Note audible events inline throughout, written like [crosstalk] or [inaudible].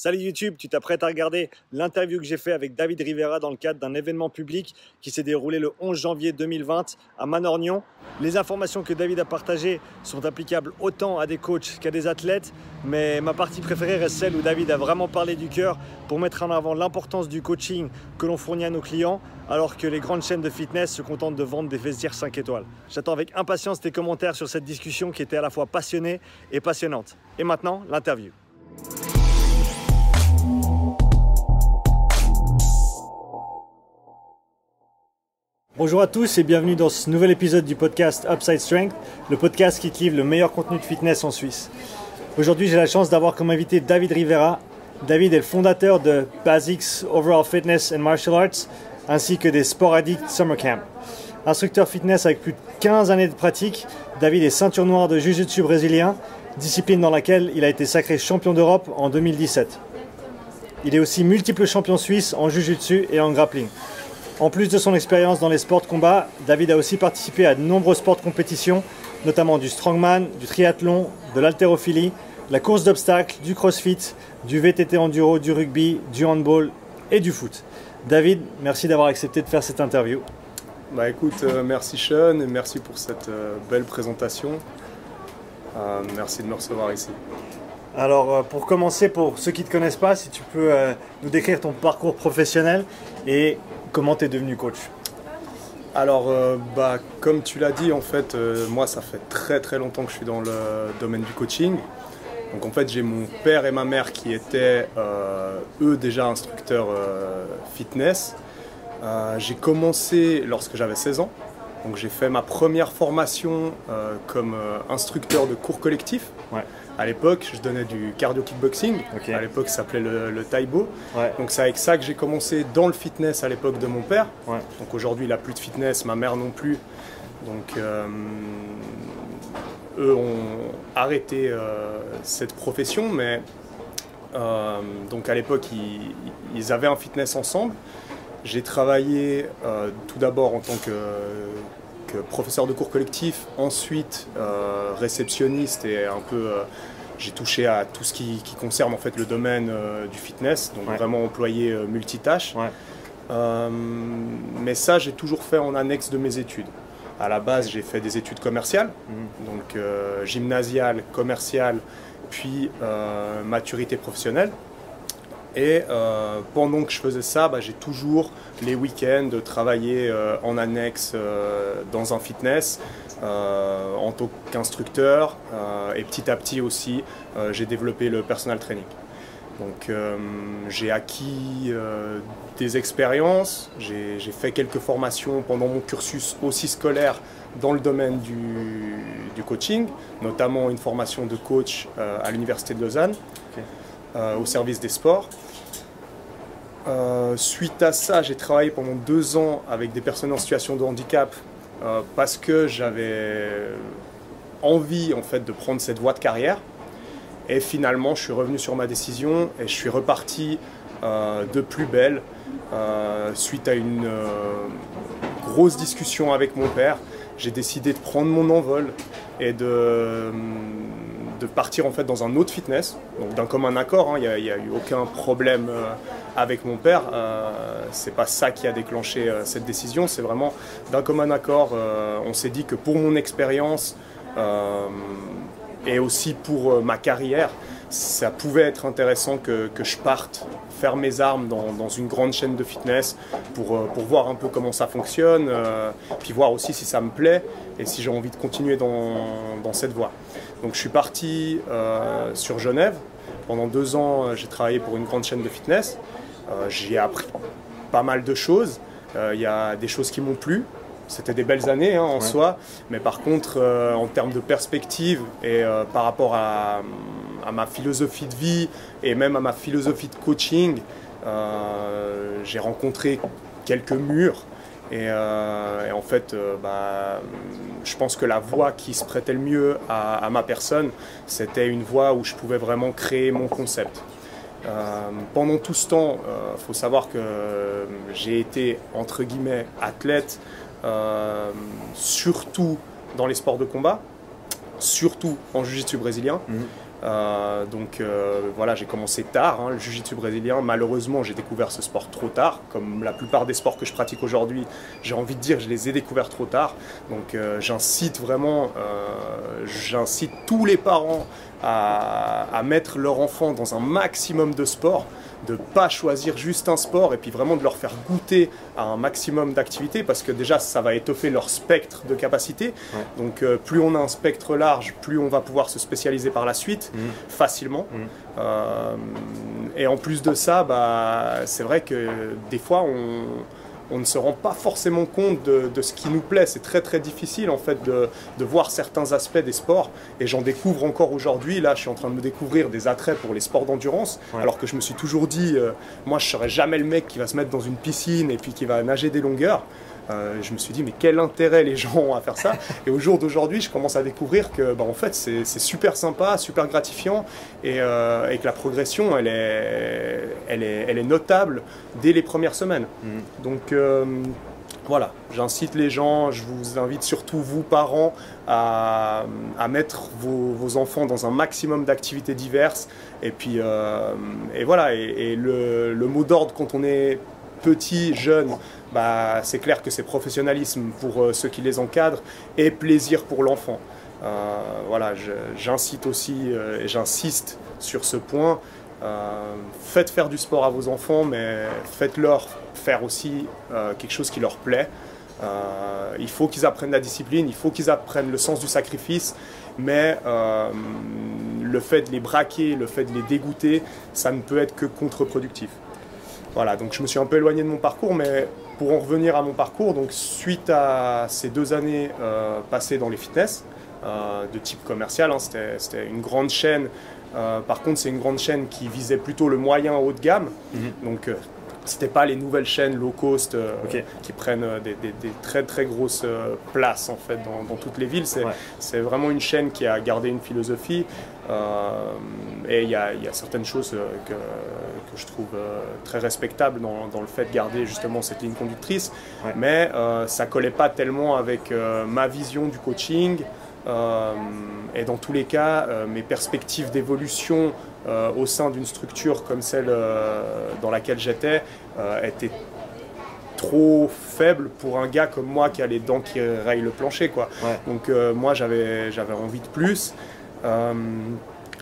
Salut YouTube, tu t'apprêtes à regarder l'interview que j'ai fait avec David Rivera dans le cadre d'un événement public qui s'est déroulé le 11 janvier 2020 à Manorgnon. Les informations que David a partagées sont applicables autant à des coachs qu'à des athlètes, mais ma partie préférée reste celle où David a vraiment parlé du cœur pour mettre en avant l'importance du coaching que l'on fournit à nos clients, alors que les grandes chaînes de fitness se contentent de vendre des vestiaires 5 étoiles. J'attends avec impatience tes commentaires sur cette discussion qui était à la fois passionnée et passionnante. Et maintenant, l'interview. Bonjour à tous et bienvenue dans ce nouvel épisode du podcast Upside Strength, le podcast qui livre le meilleur contenu de fitness en Suisse. Aujourd'hui, j'ai la chance d'avoir comme invité David Rivera. David est le fondateur de Basics Overall Fitness and Martial Arts ainsi que des Sport Addict Summer Camp. Instructeur fitness avec plus de 15 années de pratique, David est ceinture noire de Jiu-Jitsu brésilien, discipline dans laquelle il a été sacré champion d'Europe en 2017. Il est aussi multiple champion suisse en Jiu-Jitsu et en grappling. En plus de son expérience dans les sports de combat, David a aussi participé à de nombreux sports de compétition, notamment du strongman, du triathlon, de l'haltérophilie, la course d'obstacles, du crossfit, du VTT enduro, du rugby, du handball et du foot. David, merci d'avoir accepté de faire cette interview. Bah écoute, euh, merci Sean et merci pour cette euh, belle présentation. Euh, merci de me recevoir ici. Alors pour commencer, pour ceux qui ne te connaissent pas, si tu peux nous décrire ton parcours professionnel et Comment tu es devenu coach alors, euh, bah, comme tu l'as dit, en fait, euh, moi, ça fait très très longtemps que je suis dans le domaine du coaching. Donc, en fait, j'ai mon père et ma mère qui étaient, euh, eux, déjà instructeurs fitness. j'ai commencé lorsque j'avais 16 ans. Donc, j'ai fait ma première formation comme instructeur de cours collectifs. À l'époque, je donnais du cardio kickboxing. À l'époque, ça s'appelait le, le Taibo. Donc c'est avec ça que j'ai commencé dans le fitness à l'époque de mon père. Donc aujourd'hui, il n'a plus de fitness, ma mère non plus. Donc euh, eux ont arrêté euh, cette profession, mais euh, donc à l'époque, ils, avaient un fitness ensemble. J'ai travaillé tout d'abord en tant que professeur de cours collectif, ensuite euh, réceptionniste et un peu euh, j'ai touché à tout ce qui, concerne en fait le domaine euh, du fitness, donc vraiment employé multitâche. mais ça, j'ai toujours fait en annexe de mes études. À la base, j'ai fait des études commerciales, mhm. donc gymnasiale, commerciale, puis maturité professionnelle. Et euh, pendant que je faisais ça, bah, j'ai toujours les week-ends travaillé euh, en annexe euh, dans un fitness en tant qu'instructeur. et petit à petit aussi, j'ai développé le personal training. Donc j'ai acquis des expériences, j'ai fait quelques formations pendant mon cursus aussi scolaire dans le domaine du, coaching, notamment une formation de coach à l'Université de Lausanne. au service des sports. Euh, suite à ça, j'ai travaillé pendant deux ans avec des personnes en situation de handicap euh, parce que j'avais envie en fait de prendre cette voie de carrière. Et finalement, je suis revenu sur ma décision et je suis reparti euh, de plus belle suite à une grosse discussion avec mon père. J'ai décidé de prendre mon envol et de partir en fait dans un autre fitness, donc d'un commun accord. Hein. Il n'y a, eu aucun problème euh, avec mon père. Euh, c'est pas ça qui a déclenché euh, cette décision. C'est vraiment d'un commun accord. on s'est dit que pour mon expérience et aussi pour ma carrière, ça pouvait être intéressant que, je parte faire mes armes dans, une grande chaîne de fitness pour, pour voir un peu comment ça fonctionne, puis voir aussi si ça me plaît et si j'ai envie de continuer dans, dans cette voie. Donc je suis parti euh, sur Genève. Pendant deux ans, euh, j'ai travaillé pour une grande chaîne de fitness. Euh, j'ai appris pas mal de choses. Il y a des choses qui m'ont plu. C'était des belles années hein, en soi. Mais par contre, en termes de perspective et par rapport à, ma philosophie de vie et même à ma philosophie de coaching, j'ai rencontré quelques murs euh, et, en fait, euh, bah, je pense que la voie qui se prêtait le mieux à, ma personne, c'était une voie où je pouvais vraiment créer mon concept. Euh, pendant tout ce temps, il faut savoir que j'ai été, entre guillemets, athlète, surtout dans les sports de combat, surtout en jiu-jitsu brésilien. Mhm. Euh, donc euh, voilà, j'ai commencé tard, hein, le jiu-jitsu brésilien. Malheureusement, j'ai découvert ce sport trop tard. Comme la plupart des sports que je pratique aujourd'hui, j'ai envie de dire, je les ai découverts trop tard. Donc euh, j'incite vraiment, j'incite tous les parents à, à, mettre leur enfant dans un maximum de sport de pas choisir juste un sport et puis vraiment de leur faire goûter à un maximum d'activités parce que déjà ça va étoffer leur spectre de capacité. Donc euh, plus on a un spectre large, plus on va pouvoir se spécialiser par la suite mmh. facilement. Mmh. Euh, et en plus de ça, bah, c'est vrai que des fois on on ne se rend pas forcément compte de, ce qui nous plaît. C'est très très difficile en fait de, voir certains aspects des sports et j'en découvre encore aujourd'hui. Là, je suis en train de me découvrir des attraits pour les sports d'endurance, alors que je me suis toujours dit, euh, moi, je serais jamais le mec qui va se mettre dans une piscine et puis qui va nager des longueurs. Euh, je me suis dit, mais quel intérêt les gens ont à faire ça [laughs] Et au jour d'aujourd'hui, je commence à découvrir que, bah, en fait, c'est super sympa, super gratifiant, euh, et, que la progression, elle est, elle, est, elle est notable dès les premières semaines. Mm. Donc, euh, voilà, j'incite les gens, je vous invite surtout vous, parents, à, à mettre vos, vos, enfants dans un maximum d'activités diverses. Et puis, et voilà, et, le, le mot d'ordre quand on est petit, jeune, bah, c'est clair que c'est professionnalisme pour euh, ceux qui les encadrent et plaisir pour l'enfant. Euh, voilà, j'incite aussi euh, et j'insiste sur ce point. faites faire du sport à vos enfants, mais faites-leur faire aussi quelque chose qui leur plaît. il faut qu'ils apprennent la discipline, il faut qu'ils apprennent le sens du sacrifice, mais le fait de les braquer, le fait de les dégoûter, ça ne peut être que contre-productif. Voilà, donc je me suis un peu éloigné de mon parcours, mais pour en revenir à mon parcours, donc suite à ces deux années euh, passées dans les fitness, euh, de type commercial, hein, c'était une grande chaîne. Euh, par contre, c'est une grande chaîne qui visait plutôt le moyen haut de gamme. Mhm. Donc, c'était pas les nouvelles chaînes low cost qui prennent des, très très grosses places en fait dans, toutes les villes. C'est vraiment une chaîne qui a gardé une philosophie et il y, a certaines choses que, je trouve euh, très respectable dans, le fait de garder justement cette ligne conductrice, mais euh, ça collait pas tellement avec euh, ma vision du coaching. Et dans tous les cas, mes perspectives d'évolution au sein d'une structure comme celle dans laquelle j'étais étaient trop faibles pour un gars comme moi qui a les dents qui rayent le plancher. Quoi. Donc moi j'avais envie de plus.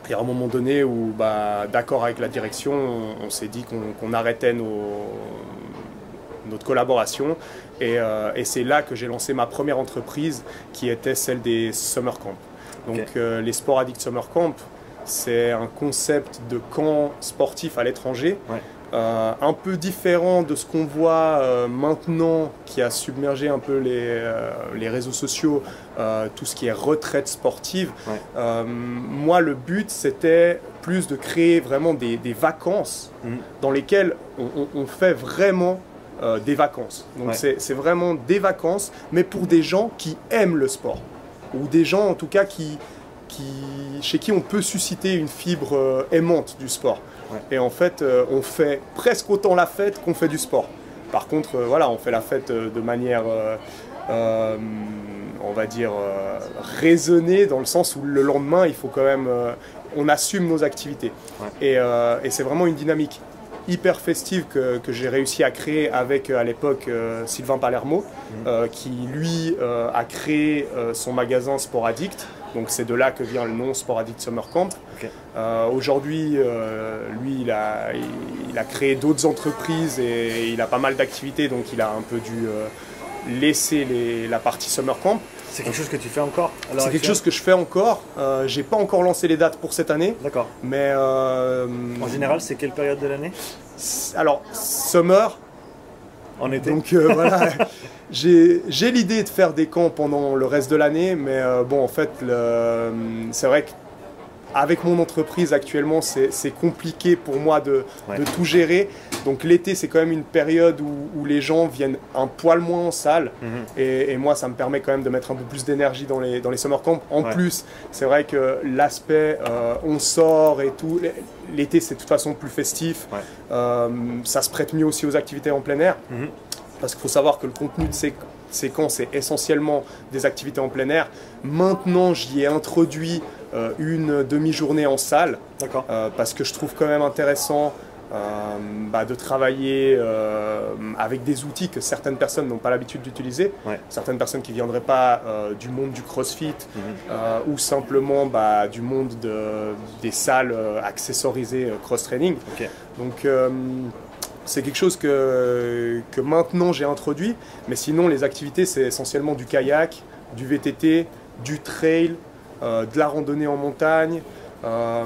Il y a un moment donné où, bah, d'accord avec la direction, on, s'est dit qu'on arrêtait notre collaboration. Euh, et, c'est là que j'ai lancé ma première entreprise qui était celle des Summer Camp. Donc euh, les Sport Addict Summer Camp, c'est un concept de camp sportif à l'étranger. Euh, un peu différent de ce qu'on voit euh, maintenant qui a submergé un peu les, euh, les réseaux sociaux, tout ce qui est retraite sportive. moi, le but, c'était plus de créer vraiment des, des vacances mhm. dans lesquelles on, on, fait vraiment des vacances. Donc c'est vraiment des vacances, mais pour des gens qui aiment le sport, ou des gens en tout cas qui, qui, chez qui on peut susciter une fibre aimante du sport. Et en fait, euh, on fait presque autant la fête qu'on fait du sport. Par contre, euh, voilà, on fait la fête euh, de manière, on va dire, raisonnée, dans le sens où le lendemain, il faut quand même, on assume nos activités. Et, c'est vraiment une dynamique hyper festive que, j'ai réussi à créer avec à l'époque Sylvain Palermo, mmh. qui lui a créé son magasin Sport Addict. Donc c'est de là que vient le nom Sport Addict Summer Camp. Euh, aujourd'hui, euh, lui, il a, il, a créé d'autres entreprises et il a pas mal d'activités, donc il a un peu dû euh, laisser les, la partie Summer Camp. C'est quelque chose que tu fais encore C'est quelque chose que je fais encore. J'ai pas encore lancé les dates pour cette année. D'accord. Mais en général, c'est quelle période de l'année Alors, summer. En été. Donc voilà. [laughs] J'ai l'idée de faire des camps pendant le reste de l'année, mais bon, en fait, c'est vrai que avec mon entreprise actuellement, c'est compliqué pour moi de, tout gérer. Donc l'été, c'est quand même une période où, les gens viennent un poil moins en salle. Mhm. et, moi, ça me permet quand même de mettre un peu plus d'énergie dans les, dans les summer camps. En plus, c'est vrai que l'aspect euh, on sort et tout, l'été, c'est de toute façon plus festif. Euh, ça se prête mieux aussi aux activités en plein air. Mhm. Parce qu'il faut savoir que le contenu de ces, ces camps, c'est essentiellement des activités en plein air. Maintenant, j'y ai introduit une demi-journée en salle, euh, parce que je trouve quand même intéressant euh, bah, de travailler euh, avec des outils que certaines personnes n'ont pas l'habitude d'utiliser. Ouais. Certaines personnes qui ne viendraient pas euh, du monde du crossfit Mhm. euh, ou simplement bah, du monde de- des salles euh, accessorisées euh, cross-training. Donc euh, c'est quelque chose que, que maintenant j'ai introduit, mais sinon les activités c'est essentiellement du kayak, du VTT, du trail, euh, de la randonnée en montagne, euh,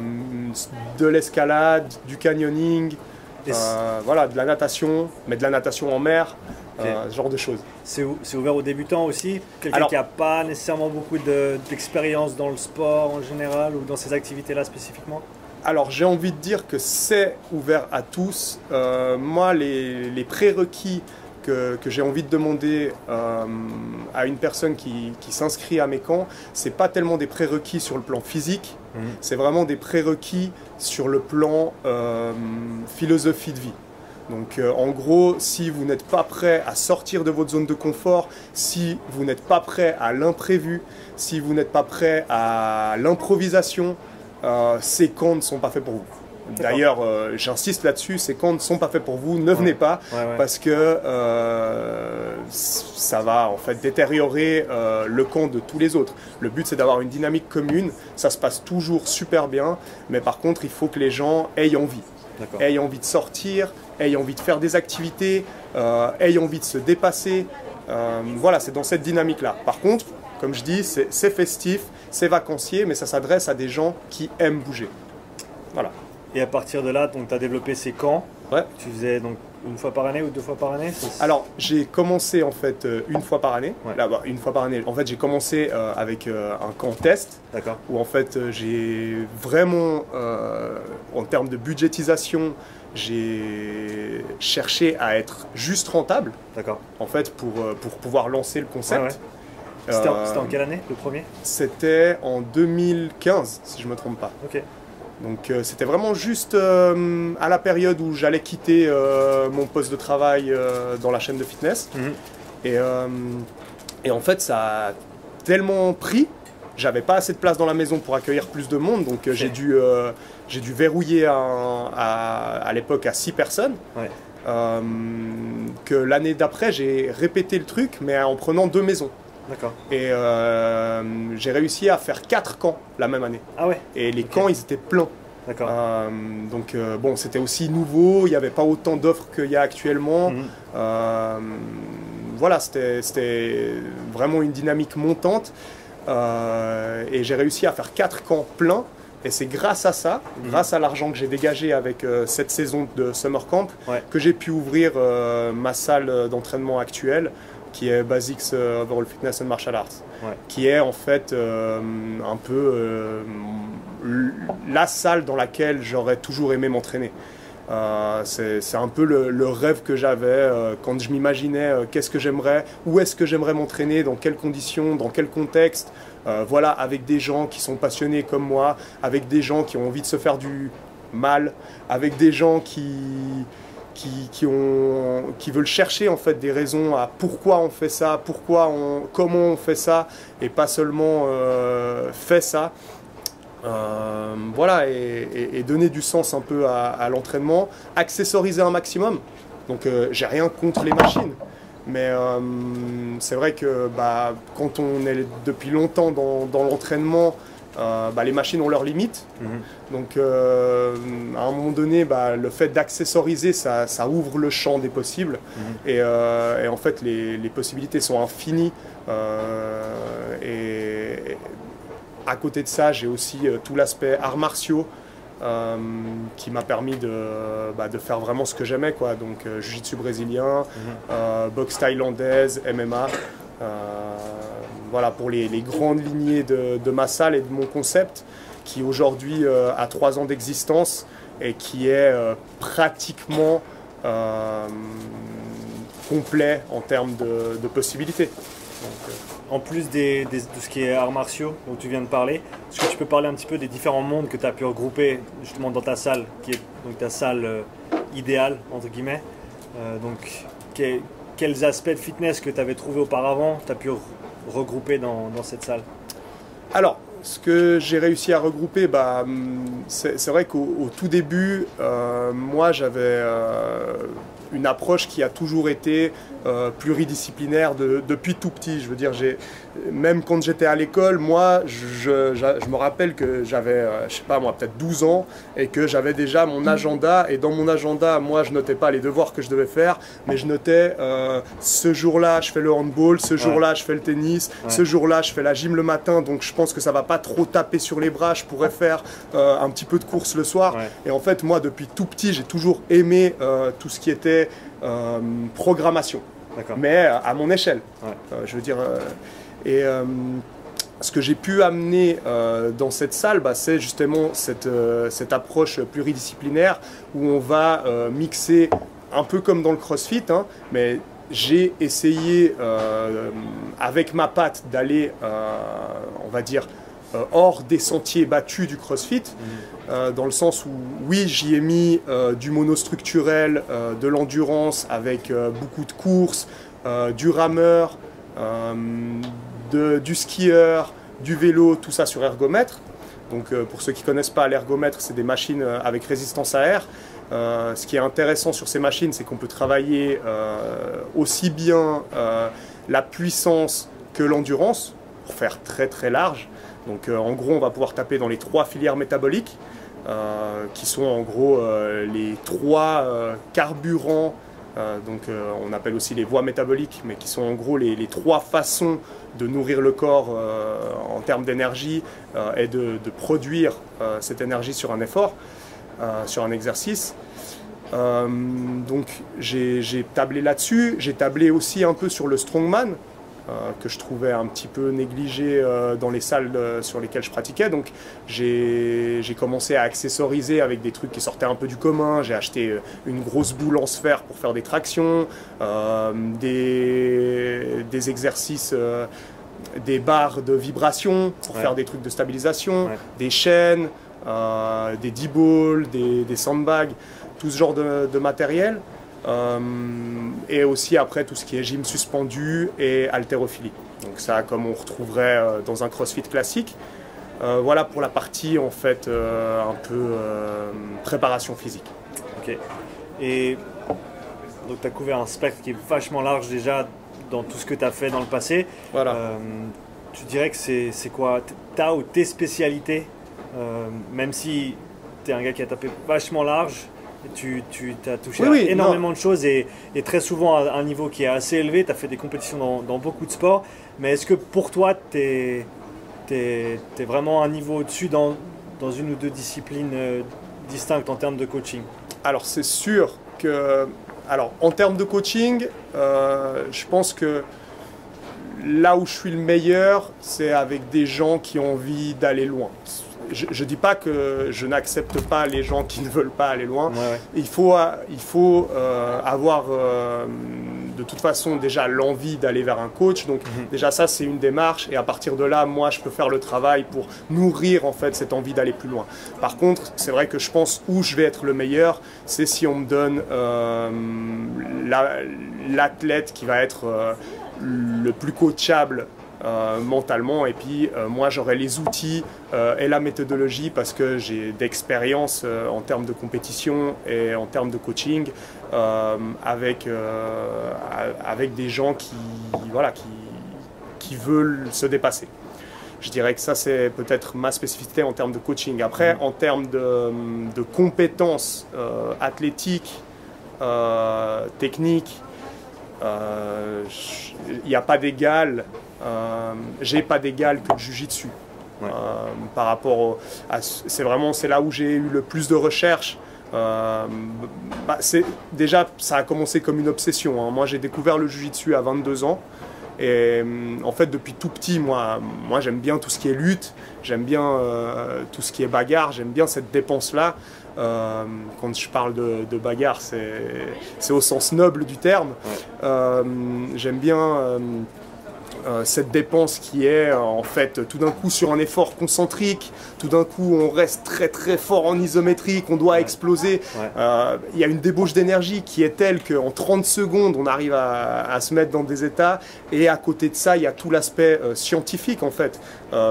de l'escalade, du canyoning, euh, voilà, de la natation, mais de la natation en mer, euh, ce genre de choses. C'est ou- c'est ouvert aux débutants aussi? Quelqu'un qui n'a pas nécessairement beaucoup de- d'expérience dans le sport en général ou dans ces activités-là spécifiquement? Alors j'ai envie de dire que c'est ouvert à tous. Euh, moi, les, les prérequis que, que j'ai envie de demander euh, à une personne qui, qui s'inscrit à mes camps, c'est pas tellement des prérequis sur le plan physique, Mhm. c'est vraiment des prérequis sur le plan euh, philosophie de vie. Donc euh, en gros, si vous n'êtes pas prêt à sortir de votre zone de confort, si vous n'êtes pas prêt à l'imprévu, si vous n'êtes pas prêt à l'improvisation, euh, ces camps ne sont pas faits pour vous. D'ailleurs, euh, j'insiste là-dessus, ces camps ne sont pas faits pour vous, ne venez pas, Ouais, ouais. parce que euh, ça va en fait détériorer euh, le camp de tous les autres. Le but c'est d'avoir une dynamique commune, ça se passe toujours super bien, mais par contre il faut que les gens aient envie, aient envie de sortir, aient envie de faire des activités, aient envie de se dépasser. Voilà, c'est dans cette dynamique-là. Par contre, comme je dis, c'est festif, c'est vacancier, mais ça s'adresse à des gens qui aiment bouger. Voilà. Et à partir de là, tu as développé ces camps. Ouais. Tu faisais donc une fois par année ou deux fois par année Alors, j'ai commencé en fait euh, une fois par année. Ouais. Là, bah, une fois par année. En fait, j'ai commencé euh, avec euh, un camp test D'accord. où en fait j'ai vraiment, en termes de budgétisation, j'ai cherché à être juste rentable D'accord. en fait pour, pour pouvoir lancer le concept. Ouais, ouais. C'était en, en quelle année le premier? C'était en 2015, si je me trompe pas. Ok. Donc euh, c'était vraiment juste euh, à la période où j'allais quitter euh, mon poste de travail dans la chaîne de fitness. Mhm. Et, et en fait, ça a tellement pris. J'avais pas assez de place dans la maison pour accueillir plus de monde, donc j'ai dû, j'ai dû verrouiller un- à, à l'époque à 6 personnes. Ouais. Que l'année d'après, j'ai répété le truc, mais en prenant deux maisons. D'accord. Et euh, j'ai réussi à faire quatre camps la même année. Ah ouais Et les camps, ils étaient pleins. D'accord. Euh, donc euh, bon, c'était aussi nouveau, il n'y avait pas autant d'offres qu'il y a actuellement. Mhm. Voilà, c'était vraiment une dynamique montante. Et j'ai réussi à faire quatre camps pleins. Et c'est grâce à ça, Mhm. grâce à l'argent que j'ai dégagé avec euh, cette saison de Summer Camp, Ouais. que j'ai pu ouvrir euh, ma salle d'entraînement actuelle, qui est Basics euh, Overall Fitness and Martial Arts, Ouais. qui est en fait euh, un peu euh, la salle dans laquelle j'aurais toujours aimé m'entraîner. Euh, c'est un peu le, le rêve que j'avais quand je m'imaginais qu'est-ce que j'aimerais, où est-ce que j'aimerais m'entraîner, dans quelles conditions, dans quel contexte. Voilà, avec des gens qui sont passionnés comme moi, avec des gens qui ont envie de se faire du mal, avec des gens qui, qui, qui ont, qui veulent chercher en fait des raisons à pourquoi on fait ça, pourquoi on, comment on fait ça, et pas seulement euh, fait ça. Euh, voilà, et, donner du sens un peu à, l'entraînement, accessoriser un maximum. Donc euh, j'ai rien contre les machines, mais euh, c'est vrai que bah, quand on est depuis longtemps dans, dans l'entraînement, euh, bah, les machines ont leurs limites. Mhm. Donc euh, à un moment donné, bah, le fait d'accessoriser, ça, ça ouvre le champ des possibles. Mhm. Et, euh, et en fait, les, les possibilités sont infinies. Et, à côté de ça, j'ai aussi tout l'aspect arts martiaux. euh, qui m'a permis de, bah, de faire vraiment ce que j'aimais quoi donc euh, jiu-jitsu brésilien euh, boxe thaïlandaise MMA voilà pour les, grandes lignées de, ma salle et de mon concept qui aujourd'hui euh, a trois ans d'existence et qui est euh, pratiquement euh, complet en termes de, possibilités. En plus des, de ce qui est arts martiaux dont tu viens de parler, est-ce que tu peux parler un petit peu des différents mondes que tu as pu regrouper justement dans ta salle, qui est donc ta salle idéale, entre guillemets Donc, que- quels aspects de fitness que tu avais trouvé auparavant, tu pu re- regrouper dans, dans cette salle Alors, ce que j'ai réussi à regrouper, bah, hum, c'est vrai qu'au tout début, euh, moi j'avais euh, une approche qui a toujours été euh, pluridisciplinaire depuis tout petit. Je veux dire, même quand j'étais à l'école, moi, je, me rappelle que j'avais, euh, je sais pas moi, peut-être 12 ans et que j'avais déjà mon agenda. Et dans mon agenda, moi, je notais pas les devoirs que je devais faire, mais je notais euh, ce jour-là, je fais le handball, ce jour-là, je fais le tennis, ce jour-là, je fais la gym le matin. Donc, je pense que ça va pas trop taper sur les bras. Je pourrais faire un petit peu de course le soir. Et en fait, moi, depuis tout petit, j'ai toujours aimé tout ce qui était programmation mais euh, à mon échelle. Euh, je veux dire, euh, et ce que j'ai pu amener dans cette salle, bah, c'est justement cette, cette, approche pluridisciplinaire où on va mixer un peu comme dans le CrossFit, hein, mais j'ai essayé avec ma patte d'aller, on va dire, hors des sentiers battus du CrossFit, mmh. dans le sens où oui, j'y ai mis du monostructurel, de l'endurance avec beaucoup de courses, euh, du rameur, euh, du skieur, du vélo, tout ça sur ergomètre. Donc euh, pour ceux qui ne connaissent pas l'ergomètre, c'est des machines avec résistance à air. ce qui est intéressant sur ces machines, c'est qu'on peut travailler aussi bien la puissance que l'endurance, pour faire très très large. Donc en gros, on va pouvoir taper dans les trois filières métaboliques, qui sont en gros les trois carburants euh, donc euh, on appelle aussi les voies métaboliques, mais qui sont en gros les, trois façons de nourrir le corps euh, en termes d'énergie et de, produire cette énergie sur un effort, sur un exercice. donc j'ai tablé là-dessus, j'ai tablé aussi un peu sur le strongman, euh, que je trouvais un petit peu négligé euh, dans les salles euh, sur lesquelles je pratiquais. Donc j'ai commencé à accessoriser avec des trucs qui sortaient un peu du commun. J'ai acheté une grosse boule en sphère pour faire des tractions, des, des, exercices des barres de vibration pour faire des trucs de stabilisation, des chaînes, des D-balls, des, des, sandbags, tout ce genre de, de matériel. Euh, et aussi après tout ce qui est gym suspendu et haltérophilie. Donc ça comme on retrouverait euh, dans un crossfit classique. Euh, voilà pour la partie en fait un peu préparation physique. Ok. Et donc tu as couvert un spectre qui est vachement large déjà dans tout ce que tu as fait dans le passé. Voilà. tu dirais que c'est quoi? Ta ou tes spécialités Même si tu es un gars qui a tapé vachement large, tu, tu as touché à énormément de choses et, très souvent à un niveau qui est assez élevé. Tu as fait des compétitions dans, beaucoup de sports. Mais est-ce que pour toi, tu es, es, vraiment un niveau au-dessus dans, dans, une ou deux disciplines euh, distinctes en termes de coaching? Alors, c'est sûr que. Alors, en termes de coaching, euh, je pense que là où je suis le meilleur, c'est avec des gens qui ont envie d'aller loin je ne dis pas que je n'accepte pas les gens qui [laughs] ne veulent pas aller loin. Il faut, il faut euh, avoir euh, de toute façon déjà l'envie d'aller vers un coach. Donc mhm. déjà ça c'est une démarche et à partir de là moi je peux faire le travail pour nourrir en fait cette envie d'aller plus loin. Par contre c'est vrai que je pense où je vais être le meilleur c'est si on me donne euh, l'athlète qui va être le plus coachable euh, mentalement. Et puis euh, moi j'aurai les outils euh, et la méthodologie parce que j'ai d'expérience en termes de compétition et en termes de coaching avec, avec des gens qui, voilà, qui, qui veulent se dépasser. Je dirais que ça, c'est peut-être ma spécificité en termes de coaching. Après, en termes de, de compétences athlétiques, techniques, il n'y a pas d'égal euh, j'ai pas d'égal que le jujitsu. Euh, par rapport à c'est vraiment c'est là où j'ai eu le plus de recherches. Euh, bah, c'est déjà ça a commencé comme une obsession hein. moi j'ai découvert le jujitsu à 22 ans. Et en fait depuis tout petit moi moi j'aime bien tout ce qui est lutte. J'aime bien tout ce qui est bagarre. J'aime bien cette dépense là quand je parle de, bagarre c'est au sens noble du terme. J'aime bien euh, cette dépense qui est en fait tout d'un coup sur un effort concentrique, tout d'un coup on reste très très fort en isométrique, on doit exploser. Il y a une débauche d'énergie qui est telle qu'en 30 secondes on arrive à, se mettre dans des états et à côté de ça il y a tout l'aspect scientifique en fait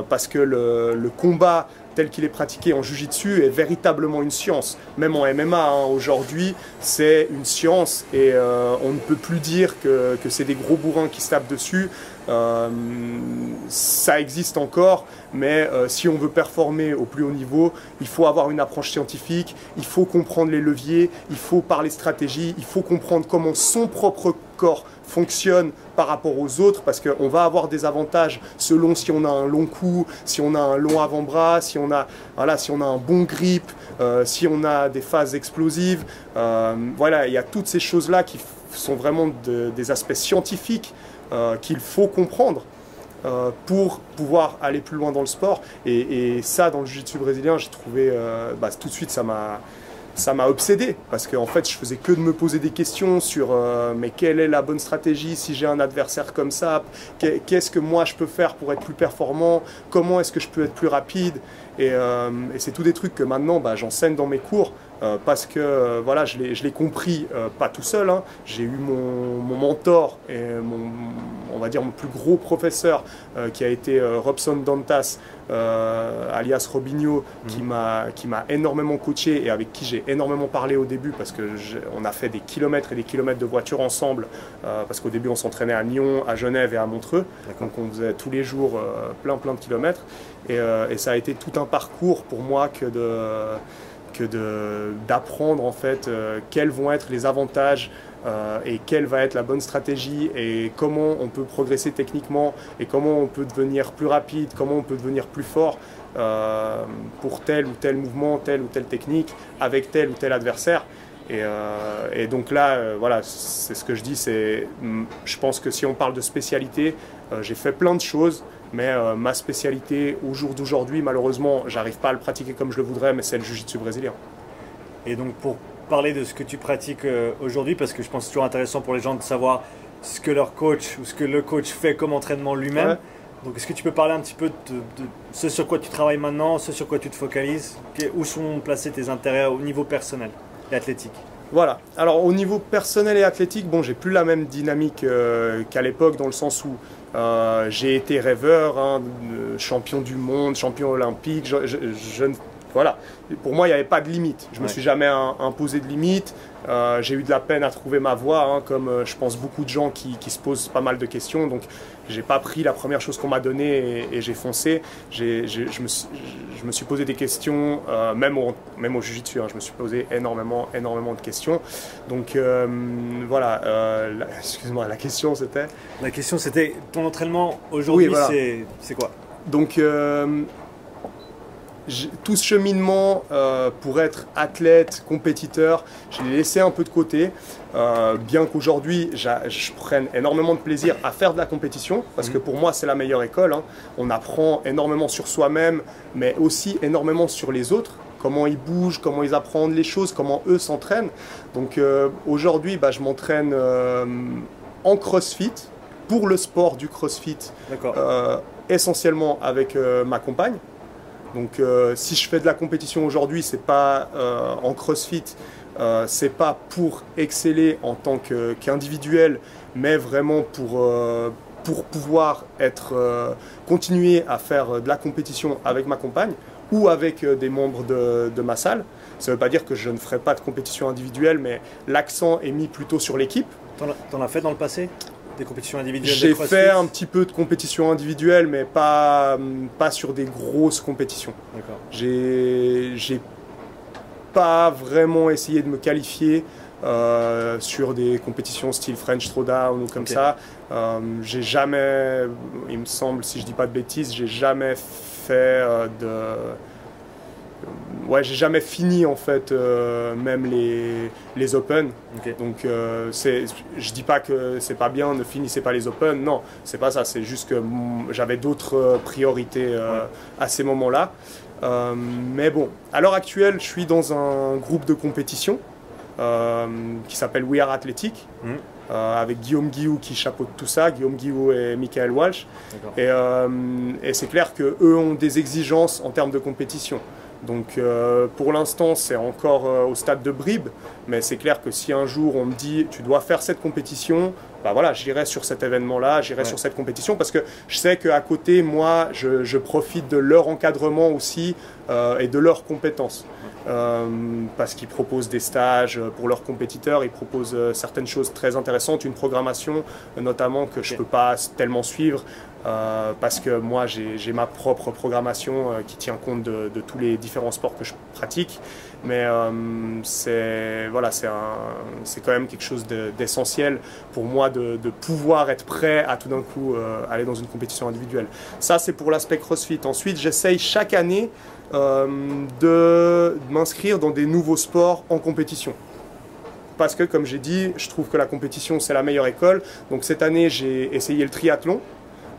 parce que le, le combat tel qu'il est pratiqué en Jiu-Jitsu est véritablement une science. Même en MMA, hein, aujourd'hui, c'est une science et euh, on ne peut plus dire que, c'est des gros bourrins qui se tapent dessus. Euh, ça existe encore, mais euh, si on veut performer au plus haut niveau, il faut avoir une approche scientifique, il faut comprendre les leviers, il faut parler stratégie, il faut comprendre comment son propre corps fonctionne par rapport aux autres parce qu'on va avoir des avantages selon si on a un long cou, si on a un long avant-bras, si on a voilà, si on a un bon grip, euh, si on a des phases explosives. Voilà, il y a toutes ces choses-là qui sont vraiment des aspects scientifiques qu'il faut comprendre. pour pouvoir aller plus loin dans le sport. Et, ça, dans le jiu-jitsu brésilien, j'ai trouvé, bah, tout de suite, ça m'a, ça m'a obsédé parce qu'en fait je faisais que de me poser des questions sur euh, mais quelle est la bonne stratégie si j'ai un adversaire comme ça? Qu'est-ce que moi je peux faire pour être plus performant? Comment est-ce que je peux être plus rapide? Et, euh, c'est tous des trucs que maintenant bah, j'enseigne dans mes cours euh, parce que voilà je l'ai compris pas tout seul hein. j'ai eu mon, mon, mentor et mon, on va dire mon plus gros professeur qui a été Robson Dantas euh, alias Robinho, qui mhm. m'a qui m'a énormément coaché et avec qui j'ai énormément parlé au début parce que on a fait des kilomètres et des kilomètres de voiture ensemble euh, parce qu'au début on s'entraînait à Lyon, à Genève et à Montreux, donc on faisait tous les jours euh, plein plein de kilomètres et, et, ça a été tout un parcours pour moi que de que d'apprendre en fait quels vont être les avantages euh, et quelle va être la bonne stratégie et comment on peut progresser techniquement et comment on peut devenir plus rapide, comment on peut devenir plus fort euh, pour tel ou tel mouvement, telle ou telle technique avec tel ou tel adversaire. Et, euh, donc là, voilà, c'est ce que je dis, c'est, je pense que si on parle de spécialité, j'ai fait plein de choses, mais ma spécialité au jour d'aujourd'hui, malheureusement, j'arrive pas à le pratiquer comme je le voudrais, mais c'est le jiu-jitsu brésilien. Et donc pour parler de ce que tu pratiques euh, aujourd'hui parce que je pense que c'est toujours intéressant pour les gens de savoir ce que leur coach ou ce que le coach fait comme entraînement lui-même. Donc est-ce que tu peux parler un petit peu de, ce sur quoi tu travailles maintenant, ce sur quoi tu te focalises Où sont placés tes intérêts au niveau personnel et athlétique? Voilà. Alors au niveau personnel et athlétique, bon, j'ai plus la même dynamique euh, qu'à l'époque dans le sens où euh, j'ai été rêveur, hein, champion du monde, champion olympique. Je, voilà. pour moi, il n'y avait pas de limite. Je ne me suis jamais imposé de limite. Euh, j'ai eu de la peine à trouver ma voie, hein, comme euh, je pense beaucoup de gens qui, se posent pas mal de questions. Donc, j'ai pas pris la première chose qu'on m'a donnée et, j'ai foncé. je, me suis, posé des questions, euh, même au, même au Jiu-Jitsu. Hein. je me suis posé énormément, énormément de questions. Donc, voilà. [laughs] Excuse-moi, la question c'était? La question c'était ton entraînement aujourd'hui, c'est quoi? Donc tout ce cheminement euh, pour être athlète, compétiteur, je l'ai laissé un peu de côté. Euh, bien qu'aujourd'hui, je prenne énormément de plaisir à faire de la compétition, parce que pour moi, c'est la meilleure école. Hein. On apprend énormément sur soi-même, mais aussi énormément sur les autres comment ils bougent, comment ils apprennent les choses, comment eux s'entraînent. Donc euh, aujourd'hui, bah, je m'entraîne en CrossFit, pour le sport du CrossFit, essentiellement avec ma compagne. Donc euh, si je fais de la compétition aujourd'hui, c'est pas euh, en CrossFit, euh, c'est pas pour exceller en tant qu'individuel, mais vraiment pour, pour pouvoir être, continuer à faire de la compétition avec ma compagne ou avec des membres de, ma salle. Ça ne veut pas dire que je ne ferai pas de compétition individuelle, mais l'accent est mis plutôt sur l'équipe. T'en as fait dans le passé? Des compétitions individuelles J'ai fait un petit peu de compétition individuelle, mais pas, pas sur des grosses compétitions. J'ai, j'ai pas vraiment essayé de me qualifier euh, sur des compétitions style French Throwdown ou comme ça. Euh, j'ai jamais, il me semble, si je dis pas de bêtises, j'ai jamais fait euh, de ouais, j'ai jamais fini en fait, euh, même les, les Open. Donc, euh, je dis pas que c'est pas bien, ne finissez pas les Open. Non, c'est pas ça. C'est juste que j'avais d'autres euh, priorités à ces moments-là. mais bon, à l'heure actuelle, je suis dans un groupe de compétition. qui s'appelle We Are Athletic. Mm. avec Guillaume Guillou qui chapeaute tout ça, Guillaume Guillou et Michael Walsh. Et, et c'est clair qu'eux ont des exigences en termes de compétition. Donc euh, pour l'instant, c'est encore euh, au stade de bribe, mais c'est clair que si un jour on me dit tu dois faire cette compétition, bah voilà, j'irai sur cet événement-là, j'irai sur cette compétition parce que je sais qu'à côté, moi, je, profite de leur encadrement aussi euh, et de leurs compétences. parce qu'ils proposent des stages pour leurs compétiteurs, ils proposent certaines choses très intéressantes, une programmation notamment que je ne peux pas tellement suivre, euh, parce que moi j'ai ma propre programmation euh, qui tient compte de, tous les différents sports que je pratique. Mais euh, c'est voilà, c'est quand même quelque chose d'essentiel pour moi de, pouvoir être prêt à tout d'un coup aller dans une compétition individuelle. Ça c'est pour l'aspect CrossFit. Ensuite j'essaye chaque année de m'inscrire dans des nouveaux sports en compétition parce que, comme j'ai dit, je trouve que la compétition, c'est la meilleure école. Donc cette année, j'ai essayé le triathlon.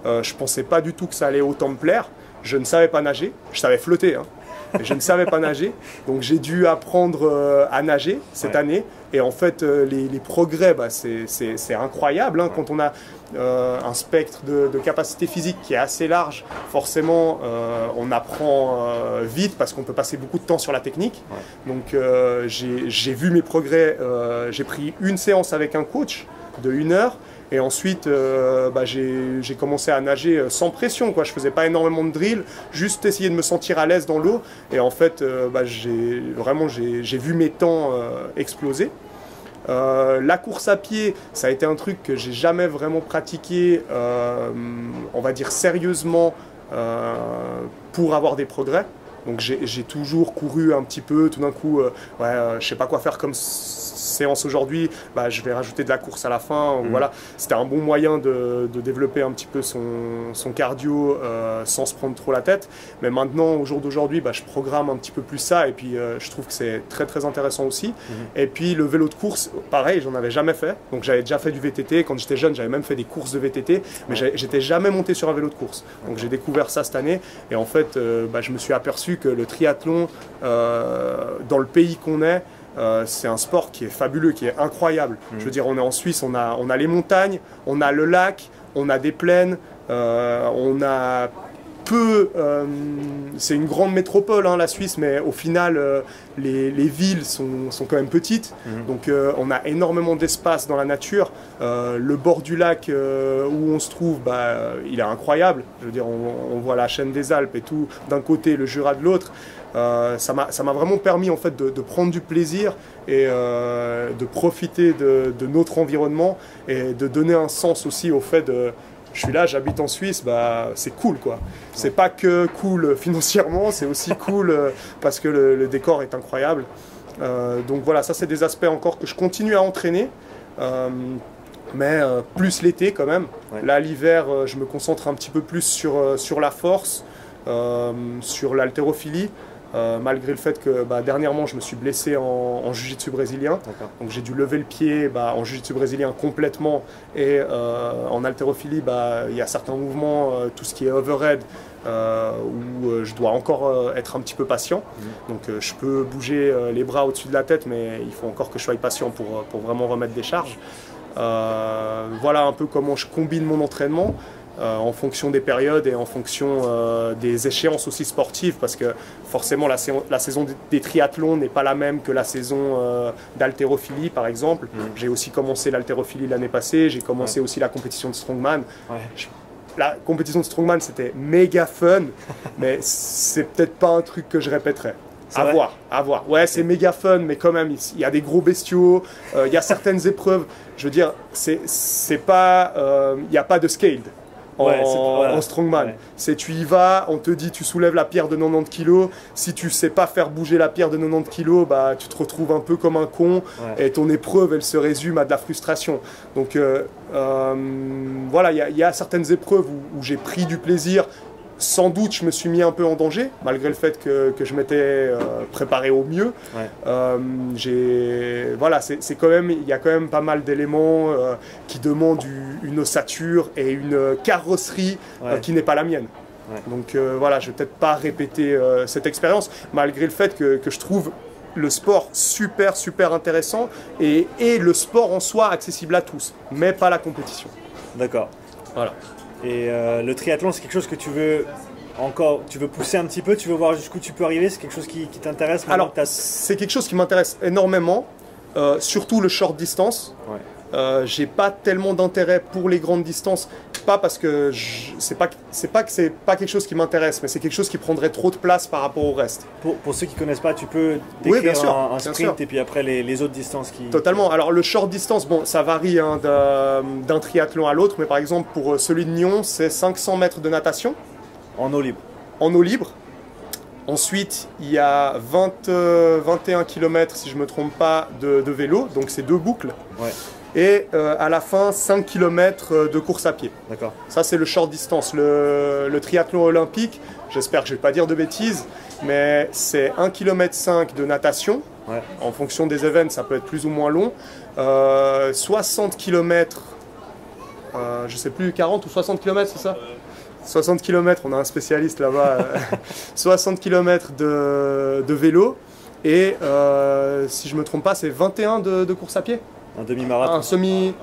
Euh, je pensais pas du tout que ça allait autant me plaire. Je ne savais pas nager. Je savais flotter, hein. Je ne savais pas nager. Donc j'ai dû apprendre euh, à nager cette année. Et en fait, euh, les, progrès, bah, c'est incroyable. Hein. Quand on a un spectre de, capacité physique qui est assez large, forcément, on apprend vite parce qu'on peut passer beaucoup de temps sur la technique. Donc j'ai vu mes progrès. j'ai pris une séance avec un coach de une heure. Et ensuite, euh, bah, j'ai commencé à nager euh, sans pression. Quoi. Je faisais pas énormément de drill, juste essayer de me sentir à l'aise dans l'eau. Et en fait, euh, bah, j'ai vraiment j'ai vu mes temps exploser. la course à pied, ça a été un truc que j'ai jamais vraiment pratiqué, on va dire sérieusement, pour avoir des progrès. Donc j'ai toujours couru un petit peu, tout d'un coup, ouais, je sais pas quoi faire comme séance aujourd'hui, bah, je vais rajouter de la course à la fin. Mm. Voilà, c'était un bon moyen de, développer un petit peu son, cardio euh, sans se prendre trop la tête. Mais maintenant, au jour d'aujourd'hui, bah, je programme un petit peu plus ça et puis euh, je trouve que c'est très très intéressant aussi. Mm-hmm. Et puis le vélo de course, pareil, j'en avais jamais fait. Donc j'avais déjà fait du VTT quand j'étais jeune, j'avais même fait des courses de VTT, mais j'étais jamais monté sur un vélo de course. Donc j'ai découvert ça cette année et en fait, euh, bah, je me suis aperçu que le triathlon dans le pays qu'on est, euh, c'est un sport qui est fabuleux, qui est incroyable. Mm. Je veux dire, on est en Suisse, on a, on a les montagnes, on a le lac, on a des plaines, euh, on a peu. Euh, c'est une grande métropole, hein, la Suisse, mais au final, les, villes sont, sont, quand même petites. Mm. Donc, on a énormément d'espace dans la nature. le bord du lac où on se trouve, bah, il est incroyable. Je veux dire, on, on voit la chaîne des Alpes et tout d'un côté, le Jura de l'autre. Euh, ça m'a vraiment permis en fait de, prendre du plaisir et euh, de profiter de, notre environnement et de donner un sens aussi au fait de je suis là, j'habite en Suisse, bah c'est cool quoi. C'est pas que cool [laughs] financièrement, c'est aussi cool euh, parce que le, décor est incroyable. donc voilà, ça c'est des aspects encore que je continue à entraîner. mais plus l'été quand même. Là, l'hiver, je me concentre un petit peu plus sur, sur la force, sur l'haltérophilie. Euh, malgré le fait que bah, dernièrement je me suis blessé en, en jiu-jitsu brésilien. Donc j'ai dû lever le pied bah, en jiu-jitsu brésilien complètement et euh, en haltérophilie bah, il y a certains mouvements, euh, tout ce qui est overhead, où je dois encore être un petit peu patient. Mhm. Donc je peux bouger les bras au-dessus de la tête mais il faut encore que je sois patient pour, pour vraiment remettre des charges. voilà un peu comment je combine mon entraînement. Euh, en fonction des périodes et en fonction euh, des échéances aussi sportives, parce que forcément la, saison des triathlons n'est pas la même que la saison euh, d'haltérophilie, par exemple. Mm. J'ai aussi commencé l'haltérophilie l'année passée, j'ai commencé aussi la compétition de strongman. la compétition de strongman, c'était méga fun, [laughs] mais c'est peut-être pas un truc que je répéterais. À voir, à voir. Ouais, c'est méga fun, mais quand même, il y a des gros bestiaux, il y a certaines [laughs] épreuves. Je veux dire, c'est pas, il n'y a pas de scale en, strongman. C'est tu y vas, on te dit tu soulèves la pierre de 90 kg. Si tu sais pas faire bouger la pierre de 90 kg, bah tu te retrouves un peu comme un con et ton épreuve elle se résume à de la frustration. Donc euh, euh, voilà, il y, a certaines épreuves où j'ai pris du plaisir sans doute, je me suis mis un peu en danger, malgré le fait que, je m'étais euh, préparé au mieux. Euh, j'ai, voilà, c'est quand même, il y a quand même pas mal d'éléments euh, qui demandent une ossature et une carrosserie qui n'est pas la mienne. Donc voilà, je vais peut-être pas répéter cette expérience, malgré le fait que, je trouve le sport super, super intéressant et, et le sport en soi accessible à tous, mais pas la compétition. D'accord. Voilà. Et euh, le triathlon, c'est quelque chose que tu veux encore, tu veux pousser un petit peu, tu veux voir jusqu'où tu peux arriver, c'est quelque chose qui, qui t'intéresse Alors, que c'est quelque chose qui m'intéresse énormément, euh, surtout le short distance. Ouais. Euh, j'ai pas tellement d'intérêt pour les grandes distances, pas parce que c'est pas c'est pas que c'est pas quelque chose qui m'intéresse, mais c'est quelque chose qui prendrait trop de place par rapport au reste. pour, pour ceux qui connaissent pas, tu peux Oui, décrire bien sûr, un, un bien sprint sûr. et puis après les, les autres distances qui. Totalement. Alors le short distance, bon, ça varie hein, d'un triathlon à l'autre, mais par exemple pour euh, celui de Nyon, c'est 500 mètres de natation En eau libre. en eau libre. Ensuite, il y a 20, euh, 21 km, si je me trompe pas, de, de vélo, donc c'est deux boucles. Ouais. Et euh, à la fin, 5 km de course à pied. D'accord. Ça, c'est le short distance. Le, le triathlon olympique, j'espère que je ne vais pas dire de bêtises, mais c'est 1 km 5 de natation. Ouais. En fonction des événements, ça peut être plus ou moins long. Euh, 60 km, euh, je sais plus, 40 ou 60 km, c'est ça? 60 km, on a un spécialiste là-bas. euh, [laughs] 60 km de, de vélo. Et euh, si je me trompe pas, c'est 21 de, de course à pied. Un demi-marathon. Un semi.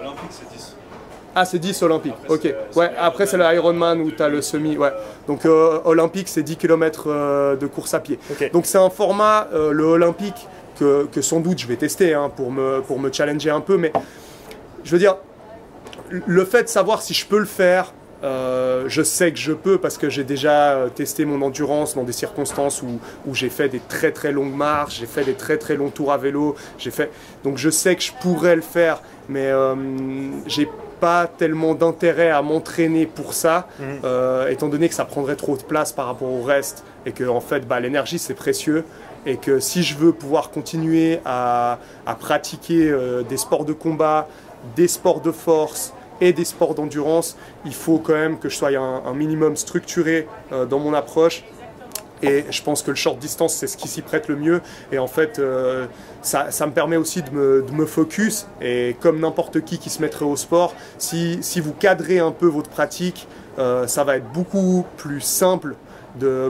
Olympique, c'est 10. Ah, c'est 10 olympiques. Après, Ok. Ouais, le après, c'est le Ironman où tu as le semi. Ouais. Donc, euh, olympique, c'est 10 km de course à pied. Ok. Donc, c'est un format, euh, le olympique, que, que sans doute je vais tester hein, pour, me, pour me challenger un peu. Mais je veux dire, le fait de savoir si je peux le faire, euh, je sais que je peux parce que j'ai déjà euh, testé mon endurance dans des circonstances où, où j'ai fait des très très longues marches, j'ai fait des très très longs tours à vélo, j'ai fait donc je sais que je pourrais le faire, mais euh, j'ai pas tellement d'intérêt à m'entraîner pour ça, Mhm. euh, étant donné que ça prendrait trop de place par rapport au reste et que en fait bah, l'énergie c'est précieux et que si je veux pouvoir continuer à, à pratiquer des sports de combat, des sports de force et des sports d'endurance, il faut quand même que je sois un, minimum structuré euh, dans mon approche. Et je pense que le short distance, c'est ce qui s'y prête le mieux. Et en fait, euh, ça, me permet aussi de me, focus. Et comme n'importe qui qui se mettrait au sport, si, si vous cadrez un peu votre pratique, euh, ça va être beaucoup plus simple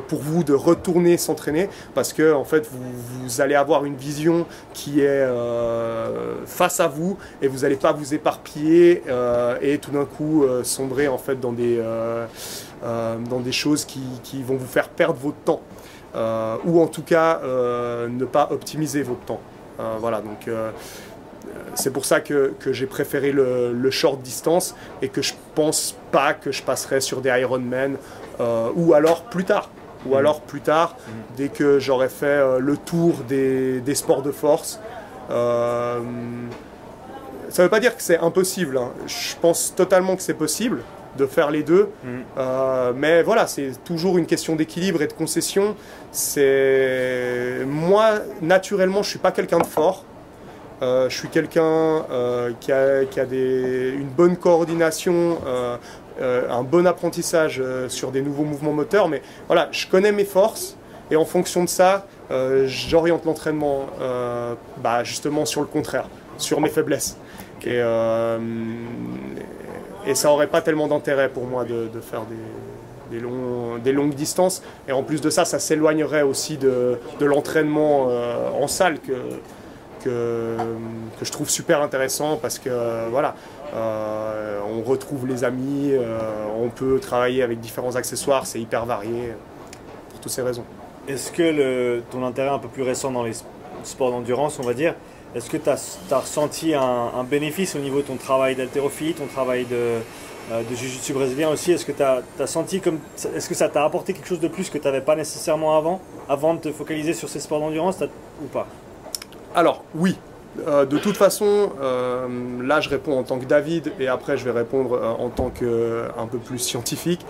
pour vous de retourner s'entraîner parce que en fait vous, allez avoir une vision qui est euh, face à vous et vous n'allez pas vous éparpiller euh, et tout d'un coup euh, sombrer en fait dans des, dans des choses qui, vont vous faire perdre votre temps ou en tout cas ne pas optimiser votre temps. Voilà donc c'est pour ça que, que j'ai préféré le, le short distance et que je pense pas que je passerai sur des Ironman euh, ou alors plus tard. Ou alors plus tard, dès que j'aurai fait euh, le tour des, des sports de force. Euh, ça ne veut pas dire que c'est impossible. hein. Je pense totalement que c'est possible de faire les deux. Euh, mais voilà, c'est toujours une question d'équilibre et de concession. C'est moi naturellement, je suis pas quelqu'un de fort. Euh, je suis quelqu'un euh, qui a, qui a des- une bonne coordination, euh, un bon apprentissage euh, sur des nouveaux mouvements moteurs. Mais voilà, je connais mes forces et en fonction de ça, euh, j'oriente l'entraînement euh, bah, justement sur le contraire, sur mes faiblesses. Et, euh, et ça aurait pas tellement d'intérêt pour moi de, de faire des, des, longs- des longues distances. Et en plus de ça, ça s'éloignerait aussi de, de l'entraînement euh, en salle que, que, que je trouve super intéressant parce que euh, voilà, euh, on retrouve les amis, euh, on peut travailler avec différents accessoires, c'est hyper varié pour toutes ces raisons. Est-ce que le, ton intérêt un peu plus récent dans les sports d'endurance, on va dire, est-ce que tu as, ressenti un, un bénéfice au niveau de ton travail d'haltérophilie, ton travail de, euh, de jiu-jitsu brésilien aussi? Est-ce que tu as, senti comme. Est-ce que ça t'a apporté quelque chose de plus que tu n'avais pas nécessairement avant, avant de te focaliser sur ces sports d'endurance ou pas? Alors, oui. Euh, de toute façon, euh, là je réponds en tant que David et après je vais répondre euh, en tant que un peu plus scientifique.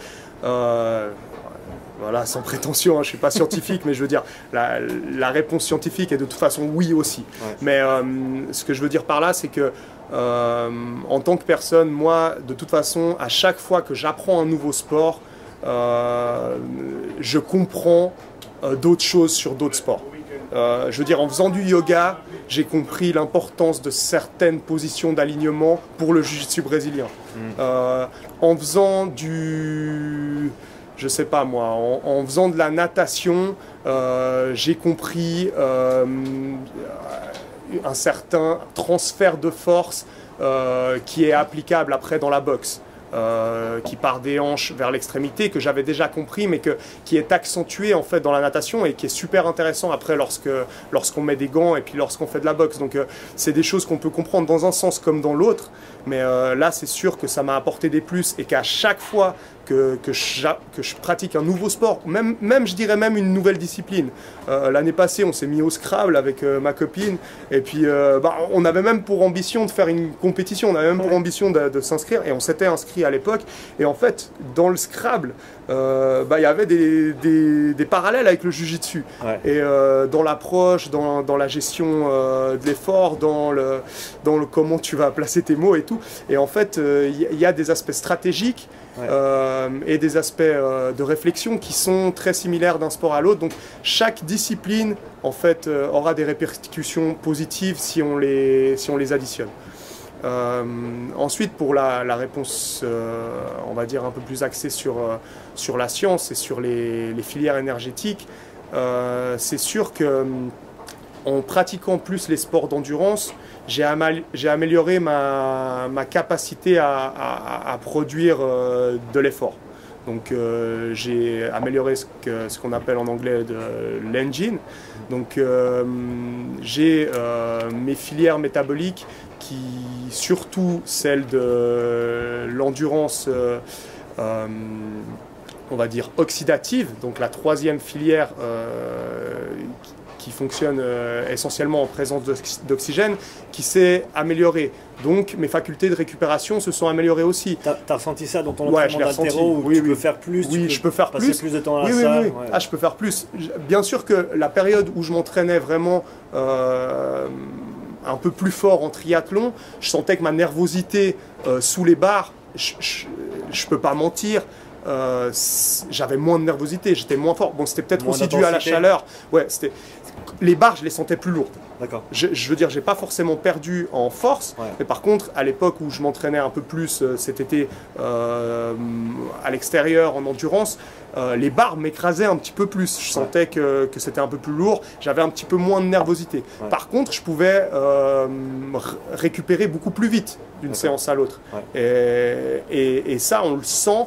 Voilà, sans [laughs] prétention, hein, je suis pas scientifique, mais je veux dire, la, la réponse scientifique est de toute façon oui aussi. Ouais. Mais ce que je veux dire par là, c'est que en tant que personne, moi, de toute façon, à chaque fois que j'apprends un nouveau sport, je comprends d'autres choses sur d'autres sports. Euh, je veux dire, en faisant du yoga, j'ai compris l'importance de certaines positions d'alignement pour le jiu-jitsu brésilien. Euh, en faisant du, je sais pas moi, en, en faisant de la natation, euh, j'ai compris un certain transfert de force qui est applicable après dans la boxe. Euh, qui part des hanches vers l'extrémité, que j'avais déjà compris, mais que, qui est accentué en fait dans la natation et qui est super intéressant après lorsque lorsqu'on met des gants et puis lorsqu'on fait de la boxe. Donc euh, c'est des choses qu'on peut comprendre dans un sens comme dans l'autre, mais euh, là c'est sûr que ça m'a apporté des plus et qu'à chaque fois que, que, je, que je pratique un nouveau sport, même, même je dirais même une nouvelle discipline. Euh, L'année passée, on s'est mis au Scrabble avec euh, ma copine, et puis euh, bah, on avait même pour ambition de faire une compétition, on avait même pour ambition de, de s'inscrire, et on s'était inscrit à l'époque. Et en fait, dans le Scrabble, bah, il y avait des, des, des, parallèles avec le Jiu-Jitsu. Ouais. Et dans l'approche, dans, dans, la gestion de l'effort, dans le, dans le comment tu vas placer tes mots et tout. Et en fait, il y, a des aspects stratégiques Euh, et des aspects euh, de réflexion qui sont très similaires d'un sport à l'autre. Donc chaque discipline en fait euh, aura des répercussions positives si on les, si on les additionne. Ensuite, pour la, réponse, on va dire un peu plus axée sur, sur la science et sur les, les filières énergétiques, c'est sûr que hum, en pratiquant plus les sports d'endurance, j'ai amélioré ma, capacité à, produire euh, de l'effort. Donc euh, j'ai amélioré ce qu'on appelle en anglais l'engine. Donc euh, j'ai mes filières métaboliques qui, surtout celles de l'endurance, on va dire oxydative, donc la troisième filière qui- fonctionne euh, essentiellement en présence d'oxy- d'oxygène, qui s'est améliorée. Donc mes facultés de récupération se sont améliorées aussi. T'as as ressenti ça dans ton Ouais, je ressenti. où Oui, tu oui. peux faire plus Oui, tu je peux faire passer plus. plus de temps à la Oui, oui, salle ouais. Ah, je peux faire plus. Bien sûr que la période où je m'entraînais vraiment euh, un peu plus fort en triathlon, je sentais que ma nervosité euh, sous les barres, je, je peux pas mentir. euh, j'avais moins de nervosité, j'étais moins fort. Bon, c'était peut-être aussi dû à la chaleur. Ouais, c'était les barres, je les sentais plus lourdes. D'accord. Je, je veux dire, j'ai pas forcément perdu en force, Ouais. mais par contre, à l'époque où je m'entraînais un peu plus euh, cet été euh, à l'extérieur en endurance, euh, les barres m'écrasaient un petit peu plus. Je sentais que, que c'était un peu plus lourd, j'avais un petit peu moins de nervosité. Ouais. Par contre, je pouvais euh, récupérer beaucoup plus vite d'une séance à l'autre. Et, et- et ça, on le sent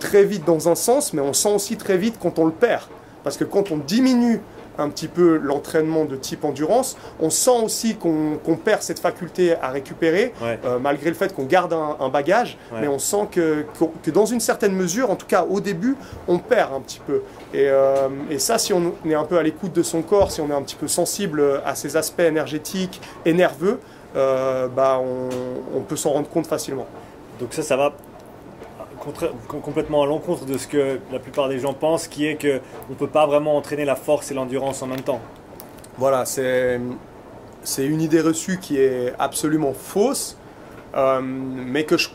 très vite dans un sens, mais on sent aussi très vite quand on le perd. Parce que quand on diminue un petit peu l'entraînement de type endurance, on sent aussi qu'on perd cette faculté à récupérer, Ouais. euh, malgré le fait qu'on garde un, un bagage, Ouais. mais on sent que, que dans une certaine mesure, en tout cas au début, on perd un petit peu. Et, euh, et ça, si on est un peu à l'écoute de son corps, si on est un petit peu sensible à ces aspects énergétiques et nerveux, euh, bah on, on peut s'en rendre compte facilement. Donc ça, ça va complètement à l'encontre de ce que la plupart des gens pensent, qui est que on peut pas vraiment entraîner la force et l'endurance en même temps. Voilà, c'est une idée reçue qui est absolument fausse, euh, mais je,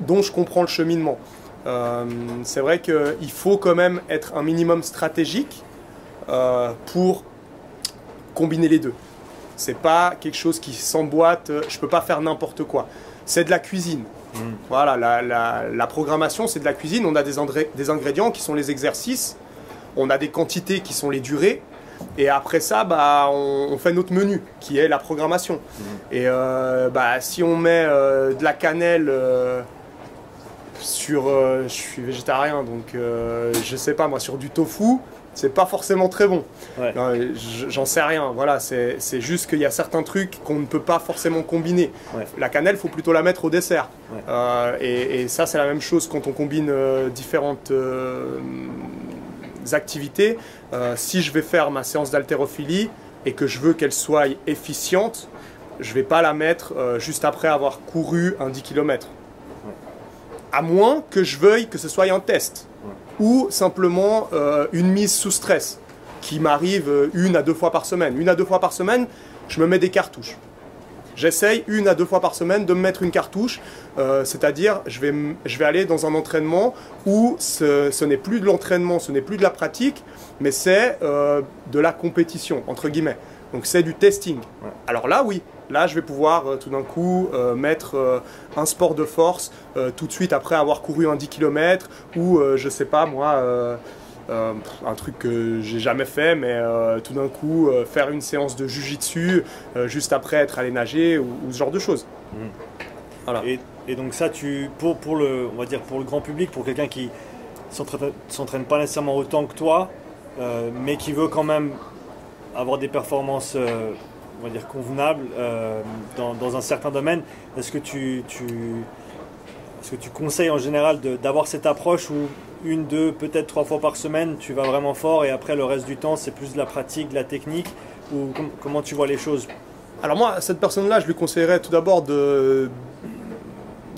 dont je comprends le cheminement. Euh, c'est vrai qu'il faut quand même être un minimum stratégique euh, pour combiner les deux. C'est pas quelque chose qui s'emboîte, je peux pas faire n'importe quoi. C'est de la cuisine. Voilà, la, la- la programmation, c'est de la cuisine. On a des, des ingrédients qui sont les exercices, on a des quantités qui sont les durées, et après ça, bah, on, on fait notre menu, qui est la programmation. Et euh, bah, si on met euh, de la cannelle euh, sur... je suis végétarien, donc je sais pas moi, sur du tofu, c'est pas forcément très bon. Ouais. J'en sais rien, voilà, c'est juste qu'il y a certains trucs qu'on ne peut pas forcément combiner. Ouais. La cannelle, faut plutôt la mettre au dessert. Ouais. Euh, et, et ça, c'est la même chose quand on combine euh, différentes euh, activités. Si je vais faire ma séance d'haltérophilie et que je veux qu'elle soit efficiente, je vais pas la mettre juste après avoir couru un 10 km. À moins que je veuille que ce soit un test ou simplement euh, une mise sous stress qui m'arrive euh, une à deux fois par semaine. Une à deux fois par semaine, je me mets des cartouches. J'essaye une à deux fois par semaine de me mettre une cartouche, euh, c'est-à-dire je vais, je vais aller dans un entraînement où ce, ce n'est plus de l'entraînement, ce n'est plus de la pratique, mais c'est euh, de la compétition, entre guillemets. Donc c'est du testing. Alors là, oui, Là, je vais pouvoir euh, tout d'un coup euh, mettre euh, un sport de force euh, tout de suite après avoir couru un 10 km ou euh, je sais pas moi. euh, euh, un truc que j'ai jamais fait, mais euh, tout d'un coup euh, faire une séance de jujitsu euh, juste après être allé nager ou, ou ce genre de choses. Voilà. Et, et donc ça, tu, pour, pour, le, on va dire pour le grand public, pour quelqu'un qui s'entraîne s'entraîne pas nécessairement autant que toi, euh, mais qui veut quand même avoir des performances, euh, on va dire convenables euh, dans, un certain domaine, est-ce que tu, conseilles en général d'avoir cette approche où une, deux, peut-être trois fois par semaine, tu vas vraiment fort et après le reste du temps, c'est plus de la pratique, de la technique ou com- comment tu vois les choses? Alors moi, cette personne-là, je lui conseillerais tout d'abord de,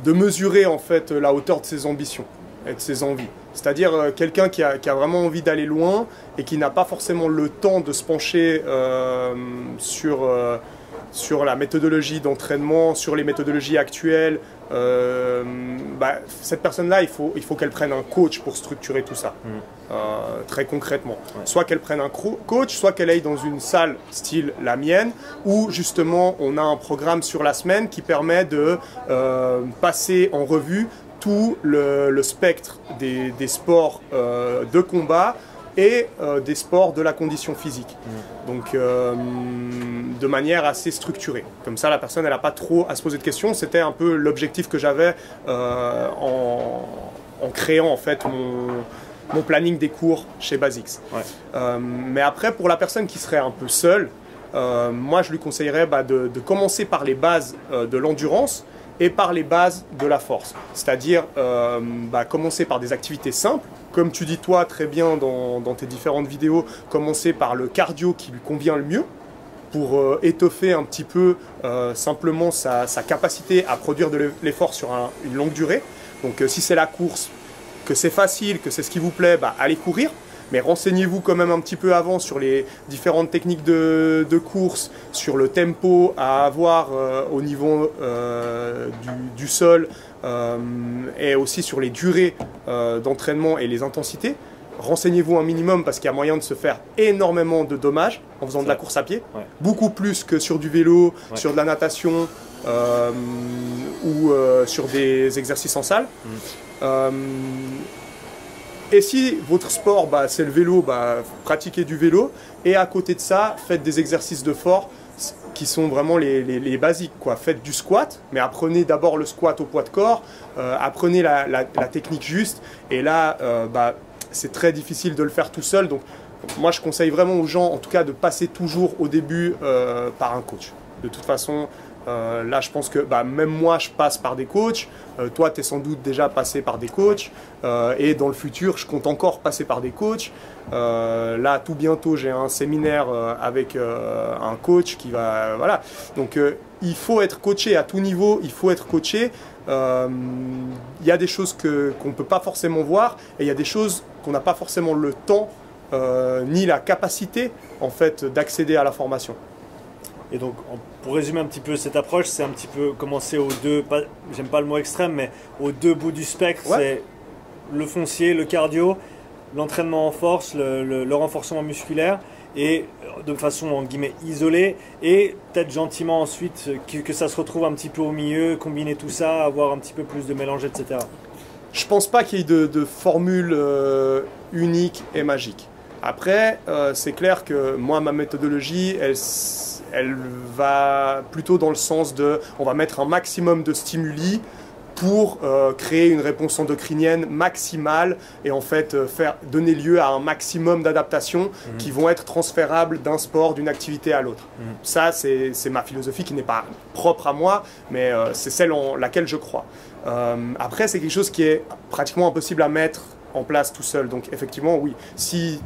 de mesurer en fait la hauteur de ses ambitions et de ses envies. C'est-à-dire euh, quelqu'un qui a, qui a vraiment envie d'aller loin et qui n'a pas forcément le temps de se pencher euh, sur, euh, sur la méthodologie d'entraînement, sur les méthodologies actuelles. Euh, bah, cette personne-là, il faut, il faut qu'elle prenne un coach pour structurer tout ça, euh, très concrètement. Soit qu'elle prenne un coach, soit qu'elle aille dans une salle style la mienne, où justement on a un programme sur la semaine qui permet de euh, passer en revue tout le, le spectre des, des sports euh, de combat et euh, des sports de la condition physique. Donc euh, de manière assez structurée. Comme ça, la personne, elle n'a pas trop à se poser de questions. C'était un peu l'objectif que j'avais euh, en, en créant en fait mon, mon planning des cours chez Basics. Ouais. Mais après, pour la personne qui serait un peu seule, moi je lui conseillerais bah, de, de commencer par les bases de l'endurance et par les bases de la force. C'est-à-dire euh, bah, commencer par des activités simples, comme tu dis toi très bien dans, tes différentes vidéos, commencer par le cardio qui lui convient le mieux pour euh, étoffer un petit peu euh, simplement sa, capacité à produire de l'effort sur un- une longue durée. Donc si c'est la course, que c'est facile, que c'est ce qui vous plaît, bah, allez courir. Mais renseignez-vous quand même un petit peu avant sur les différentes techniques de, de course, sur le tempo à avoir euh, au niveau euh, du, du sol euh, et aussi sur les durées d'entraînement et les intensités. Renseignez-vous un minimum parce qu'il y a moyen de se faire énormément de dommages en faisant de la course à pied. Ouais. Beaucoup plus que sur du vélo, Ouais. sur de la natation ou sur des exercices en salle. Mm. Et si votre sport, bah, c'est le vélo, bah, pratiquez du vélo. Et à côté de ça, faites des exercices de fort qui sont vraiment les, les- les basiques. Quoi. Faites du squat, mais apprenez d'abord le squat au poids de corps, euh, apprenez la, la- la technique juste. Et là, euh, bah, c'est très difficile de le faire tout seul. Donc, moi, je conseille vraiment aux gens, en tout cas, de passer toujours au début euh, par un coach. De toute façon, euh, là, je pense que bah, même moi, je passe par des coachs. Euh, toi, tu es sans doute déjà passé par des coachs. Euh, et dans le futur, je compte encore passer par des coachs. Là, tout bientôt, j'ai un séminaire avec un coach qui va. Voilà. Donc, il faut être coaché à tout niveau. Il faut être coaché. Il y a des choses qu'on ne peut pas forcément voir et il y a des choses qu'on n'a pas forcément le temps ni la capacité en fait d'accéder à la formation. Et donc, pour résumer un petit peu cette approche, c'est un petit peu commencer aux deux, j'aime pas le mot extrême, mais aux deux bouts du spectre. Ouais. C'est le foncier, le cardio, l'entraînement en force, le, le- le renforcement musculaire, et euh, de façon en guillemets isolée, et peut-être gentiment ensuite euh, que, que ça se retrouve un petit peu au milieu, combiner tout ça, avoir un petit peu plus de mélange, etc. Je pense pas qu'il y ait de, de formule euh, unique et magique. Après, euh, c'est clair que moi, ma méthodologie, elle, elle va plutôt dans le sens de, on va mettre un maximum de stimuli pour euh, créer une réponse endocrinienne maximale et en fait euh, faire donner lieu à un maximum d'adaptations qui vont être transférables d'un sport, d'une activité à l'autre. Mhm. Ça, c'est ma philosophie qui n'est pas propre à moi, mais euh, c'est celle en laquelle je crois. Après, c'est quelque chose qui est pratiquement impossible à mettre en place tout seul. Donc effectivement, oui, si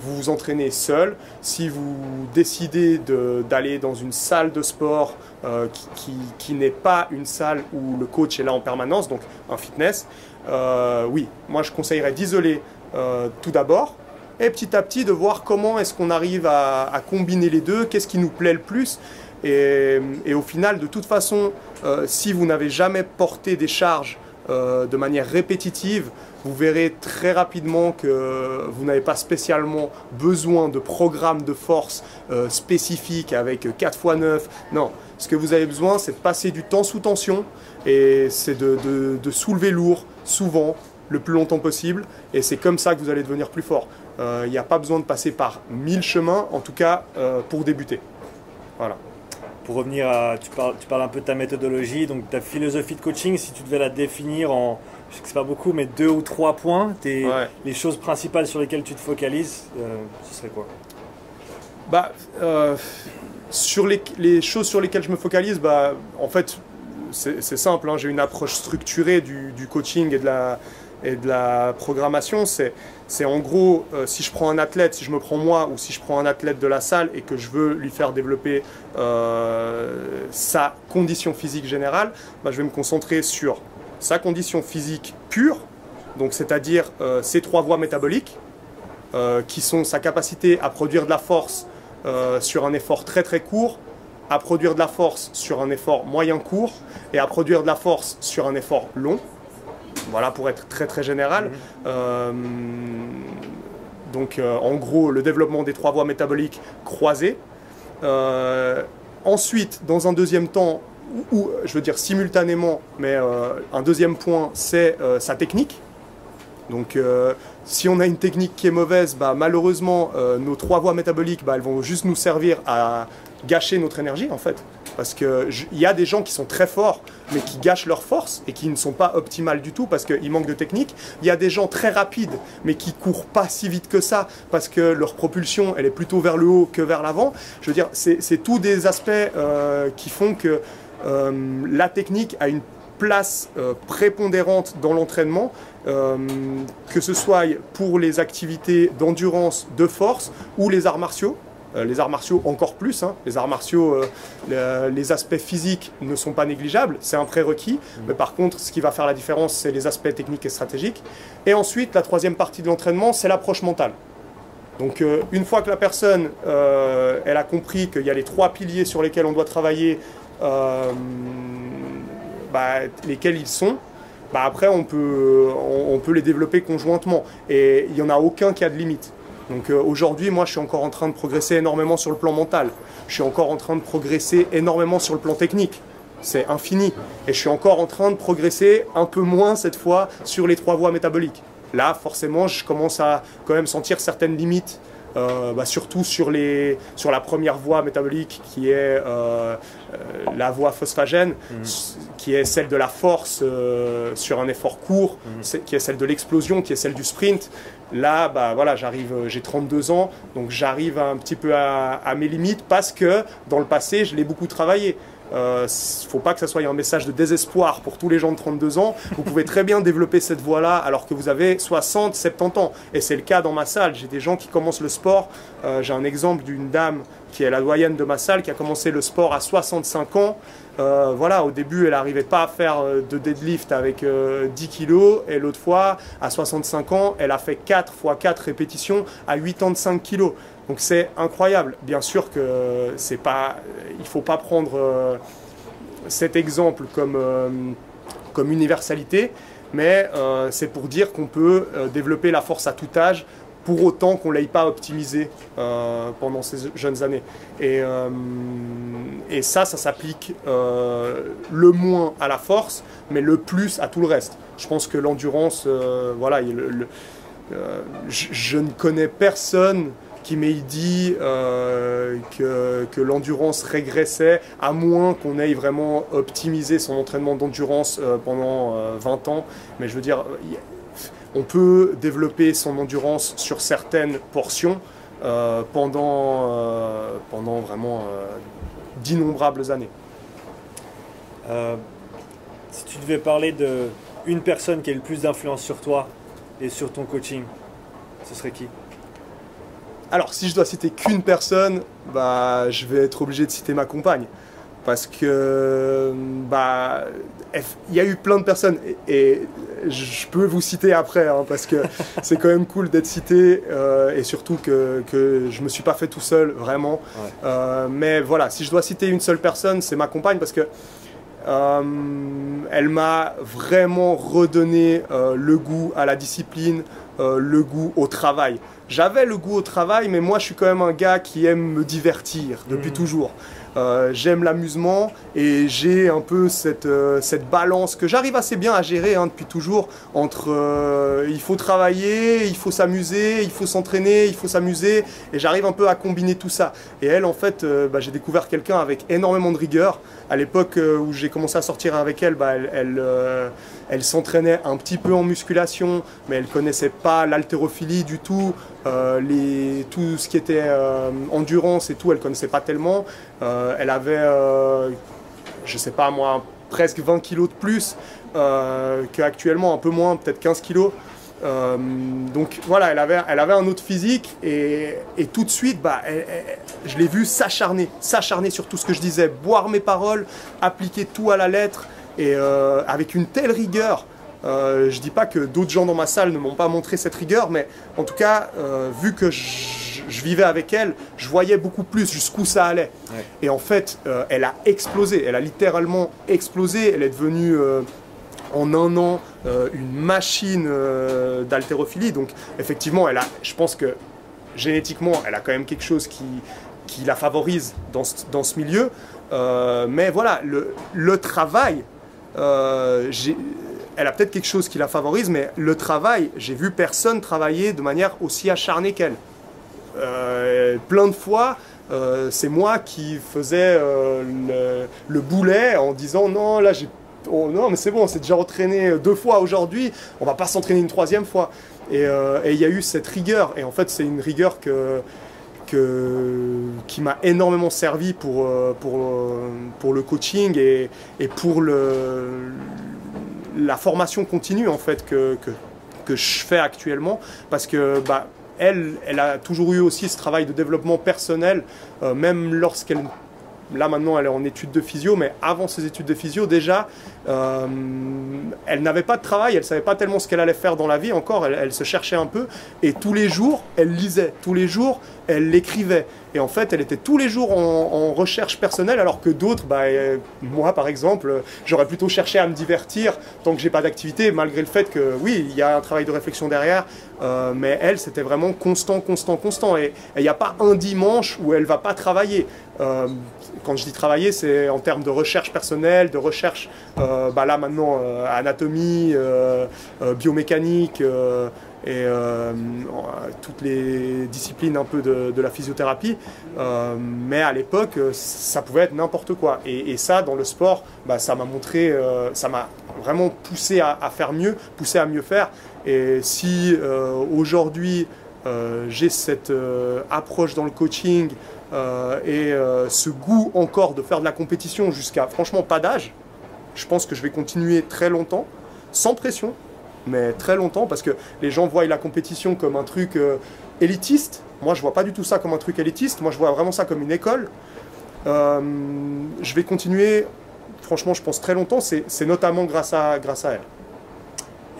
vous vous entraînez seul, si vous décidez de- d'aller dans une salle de sport euh, qui, n'est pas une salle où le coach est là en permanence, donc un fitness, euh, oui, moi je conseillerais d'isoler euh, tout d'abord et petit à petit de voir comment est-ce qu'on arrive à, combiner les deux, qu'est-ce qui nous plaît le plus. Et, au final, de toute façon, si vous n'avez jamais porté des charges euh, de manière répétitive, vous verrez très rapidement que vous n'avez pas spécialement besoin de programmes de force euh, spécifiques avec 4 x 9. Non, Ce que vous avez besoin, c'est de passer du temps sous tension et c'est de, soulever lourd, souvent, le plus longtemps possible. Et c'est comme ça que vous allez devenir plus fort. Euh, Il n'y a pas besoin de passer par mille chemins, en tout cas euh, pour débuter. Voilà. Pour revenir à. Tu parles, tu parles un peu de ta méthodologie, donc ta philosophie de coaching, si tu devais la définir en. Je sais que c'est pas beaucoup, mais deux ou trois points, tes- Ouais. les choses principales sur lesquelles tu te focalises, euh, ce serait quoi? Bah, euh, sur les, les choses sur lesquelles je me focalise, bah, en fait, c'est simple. hein, J'ai une approche structurée du, du coaching et de la, et de la programmation. C'est c'est en gros, euh, si je prends un athlète, si je me prends moi ou si je prends un athlète de la salle et que je veux lui faire développer euh, sa condition physique générale, bah, je vais me concentrer sur sa condition physique pure, donc c'est-à-dire euh, ses trois voies métaboliques, qui sont sa capacité à produire de la force sur un effort très très court, à produire de la force sur un effort moyen court et à produire de la force sur un effort long. Voilà pour être très très général. Euh, donc euh, en gros le développement des trois voies métaboliques croisées. Euh, ensuite, dans un deuxième temps, ou, je veux dire simultanément, mais euh, un deuxième point, c'est euh, sa technique. Donc euh, si on a une technique qui est mauvaise, bah, malheureusement, nos trois voies métaboliques, bah, elles vont juste nous servir à gâcher notre énergie en fait. Parce qu'il y a des gens qui sont très forts, mais qui gâchent leur force et qui ne sont pas optimales du tout parce qu'ils manquent de technique. Il y a des gens très rapides, mais qui courent pas si vite que ça parce que leur propulsion, elle est plutôt vers le haut que vers l'avant. Je veux dire, c'est tous des aspects euh, qui font que euh, la technique a une place euh, prépondérante dans l'entraînement, que ce soit pour les activités d'endurance, de force ou les arts martiaux. Euh, les arts martiaux encore plus. hein. Les arts martiaux, euh, le- les aspects physiques ne sont pas négligeables, c'est un prérequis. Mais par contre, ce qui va faire la différence, c'est les aspects techniques et stratégiques. Et ensuite, la troisième partie de l'entraînement, c'est l'approche mentale. Donc euh, une fois que la personne euh, elle a compris qu'il y a les trois piliers sur lesquels on doit travailler, bah, lesquels ils sont, bah, après on peut, on, on peut les développer conjointement. Et il n'y en a aucun qui a de limite. Donc euh, aujourd'hui, moi je suis encore en train de progresser énormément sur le plan mental. Je suis encore en train de progresser énormément sur le plan technique. C'est infini. Et je suis encore en train de progresser un peu moins cette fois sur les trois voies métaboliques. Là, forcément, je commence à quand même sentir certaines limites, euh, bah, surtout sur, les, sur la première voie métabolique qui est euh, la voie phosphagène, s- qui est celle de la force sur un effort court, c'est- qui est celle de l'explosion, qui est celle du sprint. Là, bah, voilà, j'arrive, euh, j'ai 32 ans, donc j'arrive un petit peu à, à mes limites parce que dans le passé, je l'ai beaucoup travaillé. Ne faut pas que ça soit un message de désespoir pour tous les gens de 32 ans. Vous pouvez très bien développer cette voie-là alors que vous avez 60, 70 ans. Et c'est le cas dans ma salle. J'ai des gens qui commencent le sport. Euh, J'ai un exemple d'une dame qui est la doyenne de ma salle qui a commencé le sport à 65 ans. Euh, voilà, au début, elle n'arrivait pas à faire euh, de deadlift avec euh, 10 kilos. Et l'autre fois, à 65 ans, elle a fait 4 fois 4 répétitions à 85 kilos. Donc c'est incroyable. Bien sûr que c'est pas, il faut pas prendre euh, cet exemple comme, euh, comme universalité, mais euh, c'est pour dire qu'on peut développer la force à tout âge pour autant qu'on ne l'ait pas optimisé euh, pendant ces jeunes années. Et, ça, ça s'applique le moins à la force, mais le plus à tout le reste. Je pense que l'endurance, voilà, je ne connais personne qui m'ait dit euh, que, que l'endurance régressait, à moins qu'on ait vraiment optimisé son entraînement d'endurance euh, pendant euh, 20 ans. Mais je veux dire, on peut développer son endurance sur certaines portions euh, pendant, euh, pendant vraiment euh, d'innombrables années. Euh, si tu devais parler de personne qui a le plus d'influence sur toi et sur ton coaching, ce serait qui? Alors, si je dois citer qu'une personne, bah, je vais être obligé de citer ma compagne. Parce que, bah, il y a eu plein de personnes, et, et je peux vous citer après, hein, parce que [laughs] c'est quand même cool d'être cité, euh, et surtout que, que je me suis pas fait tout seul, vraiment. Ouais. Euh, mais voilà, si je dois citer une seule personne, c'est ma compagne, parce que euh, elle m'a vraiment redonné le goût à la discipline, le goût au travail. J'avais le goût au travail, mais moi je suis quand même un gars qui aime me divertir depuis Mhm. toujours. Euh, j'aime l'amusement et j'ai un peu cette, euh, cette balance que j'arrive assez bien à gérer hein, depuis toujours entre euh, il faut travailler, il faut s'amuser, il faut s'entraîner, il faut s'amuser et j'arrive un peu à combiner tout ça. Et elle, en fait, bah, j'ai découvert quelqu'un avec énormément de rigueur. À l'époque où j'ai commencé à sortir avec elle, bah, elle, elle, elle s'entraînait un petit peu en musculation, mais elle connaissait pas l'haltérophilie du tout. les, tout ce qui était endurance et tout, elle connaissait pas tellement. Euh, elle avait, euh, je sais pas moi, presque 20 kilos de plus euh, qu'actuellement, un peu moins, peut-être 15 kilos. donc voilà, elle avait, elle avait un autre physique et, tout de suite, bah, je l'ai vu s'acharner, s'acharner sur tout ce que je disais, boire mes paroles, appliquer tout à la lettre et avec une telle rigueur. je ne dis pas que d'autres gens dans ma salle ne m'ont pas montré cette rigueur, mais en tout cas, vu que je je vivais avec elle, je voyais beaucoup plus jusqu'où ça allait. Et en fait, euh, elle a explosé, elle a littéralement explosé, elle est devenue euh, en un an euh, une machine d'haltérophilie. Donc effectivement, elle a, je pense que génétiquement, elle a quand même quelque chose qui, qui la favorise dans ce, dans ce milieu. mais voilà, le, le travail, elle a peut-être quelque chose qui la favorise, mais le travail, j'ai vu personne travailler de manière aussi acharnée qu'elle. Euh, plein de fois, euh, c'est moi qui faisais euh, le, boulet en disant non, là. Oh, non, mais c'est bon, on s'est déjà entraîné deux fois aujourd'hui, on va pas s'entraîner une troisième fois. Et il y a eu cette rigueur, et en fait, c'est une rigueur que, qui m'a énormément servi pour, pour, pour le coaching et, et pour le, la formation continue en fait que, que, que je fais actuellement. Parce que bah, elle, elle a toujours eu aussi ce travail de développement personnel, euh, même lorsqu'elle là maintenant elle est en études de physio, mais avant ses études de physio déjà, euh, elle n'avait pas de travail, elle savait pas tellement ce qu'elle allait faire dans la vie encore, elle, se cherchait un peu, et tous les jours elle lisait, tous les jours elle l'écrivait. Et en fait, elle était tous les jours en, recherche personnelle, alors que d'autres, bah, euh, moi par exemple, j'aurais plutôt cherché à me divertir tant que j'ai pas d'activité, malgré le fait que oui, il y a un travail de réflexion derrière, euh, mais elle, c'était vraiment constant, constant, constant. Et il n'y a pas un dimanche où elle va pas travailler. Euh, quand je dis travailler, c'est en termes de recherche personnelle, de recherche, bah là maintenant, anatomie, biomécanique et euh, toutes les disciplines un peu de, la physiothérapie. Euh, mais à l'époque, ça pouvait être n'importe quoi. Et, ça, dans le sport, bah, ça m'a montré, euh, ça m'a vraiment poussé à, faire mieux, poussé à mieux faire. Et si aujourd'hui j'ai cette approche dans le coaching et ce goût encore de faire de la compétition jusqu'à franchement pas d'âge, je pense que je vais continuer très longtemps, sans pression, mais très longtemps, parce que les gens voient la compétition comme un truc euh, élitiste. Moi, je vois pas du tout ça comme un truc élitiste. Moi, je vois vraiment ça comme une école. Euh, je vais continuer, franchement, je pense très longtemps. C'est notamment grâce à, grâce à elle.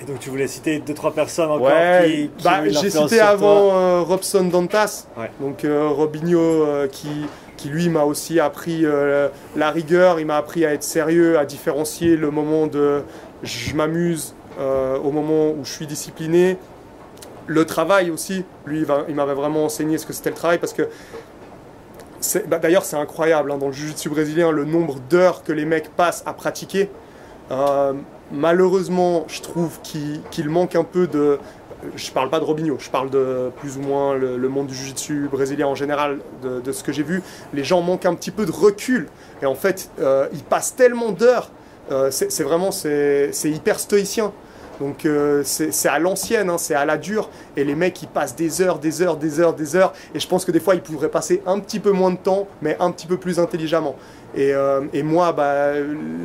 Et donc, tu voulais citer deux, trois personnes encore ouais, qui, bah, J'ai cité avant euh, Robson Dantas, donc Robinho, qui, qui lui m'a aussi appris la rigueur, il m'a appris à être sérieux, à différencier le moment de je m'amuse euh, au moment où je suis discipliné. Le travail aussi, lui, il m'avait vraiment enseigné ce que c'était le travail parce que bah, D'ailleurs, c'est incroyable hein, dans le jiu-jitsu brésilien le nombre d'heures que les mecs passent à pratiquer. Euh, malheureusement, je trouve qu'il manque un peu de. Je parle pas de Robinho, je parle de plus ou moins le, monde du jiu-jitsu brésilien en général, de, ce que j'ai vu. Les gens manquent un petit peu de recul. Et en fait, euh, ils passent tellement d'heures. c'est vraiment c'est hyper stoïcien. Donc euh, c'est à l'ancienne, hein, c'est à la dure. Et les mecs, ils passent des heures, des heures, des heures, des heures. Et je pense que des fois, ils pourraient passer un petit peu moins de temps, mais un petit peu plus intelligemment. Et, euh, moi, bah,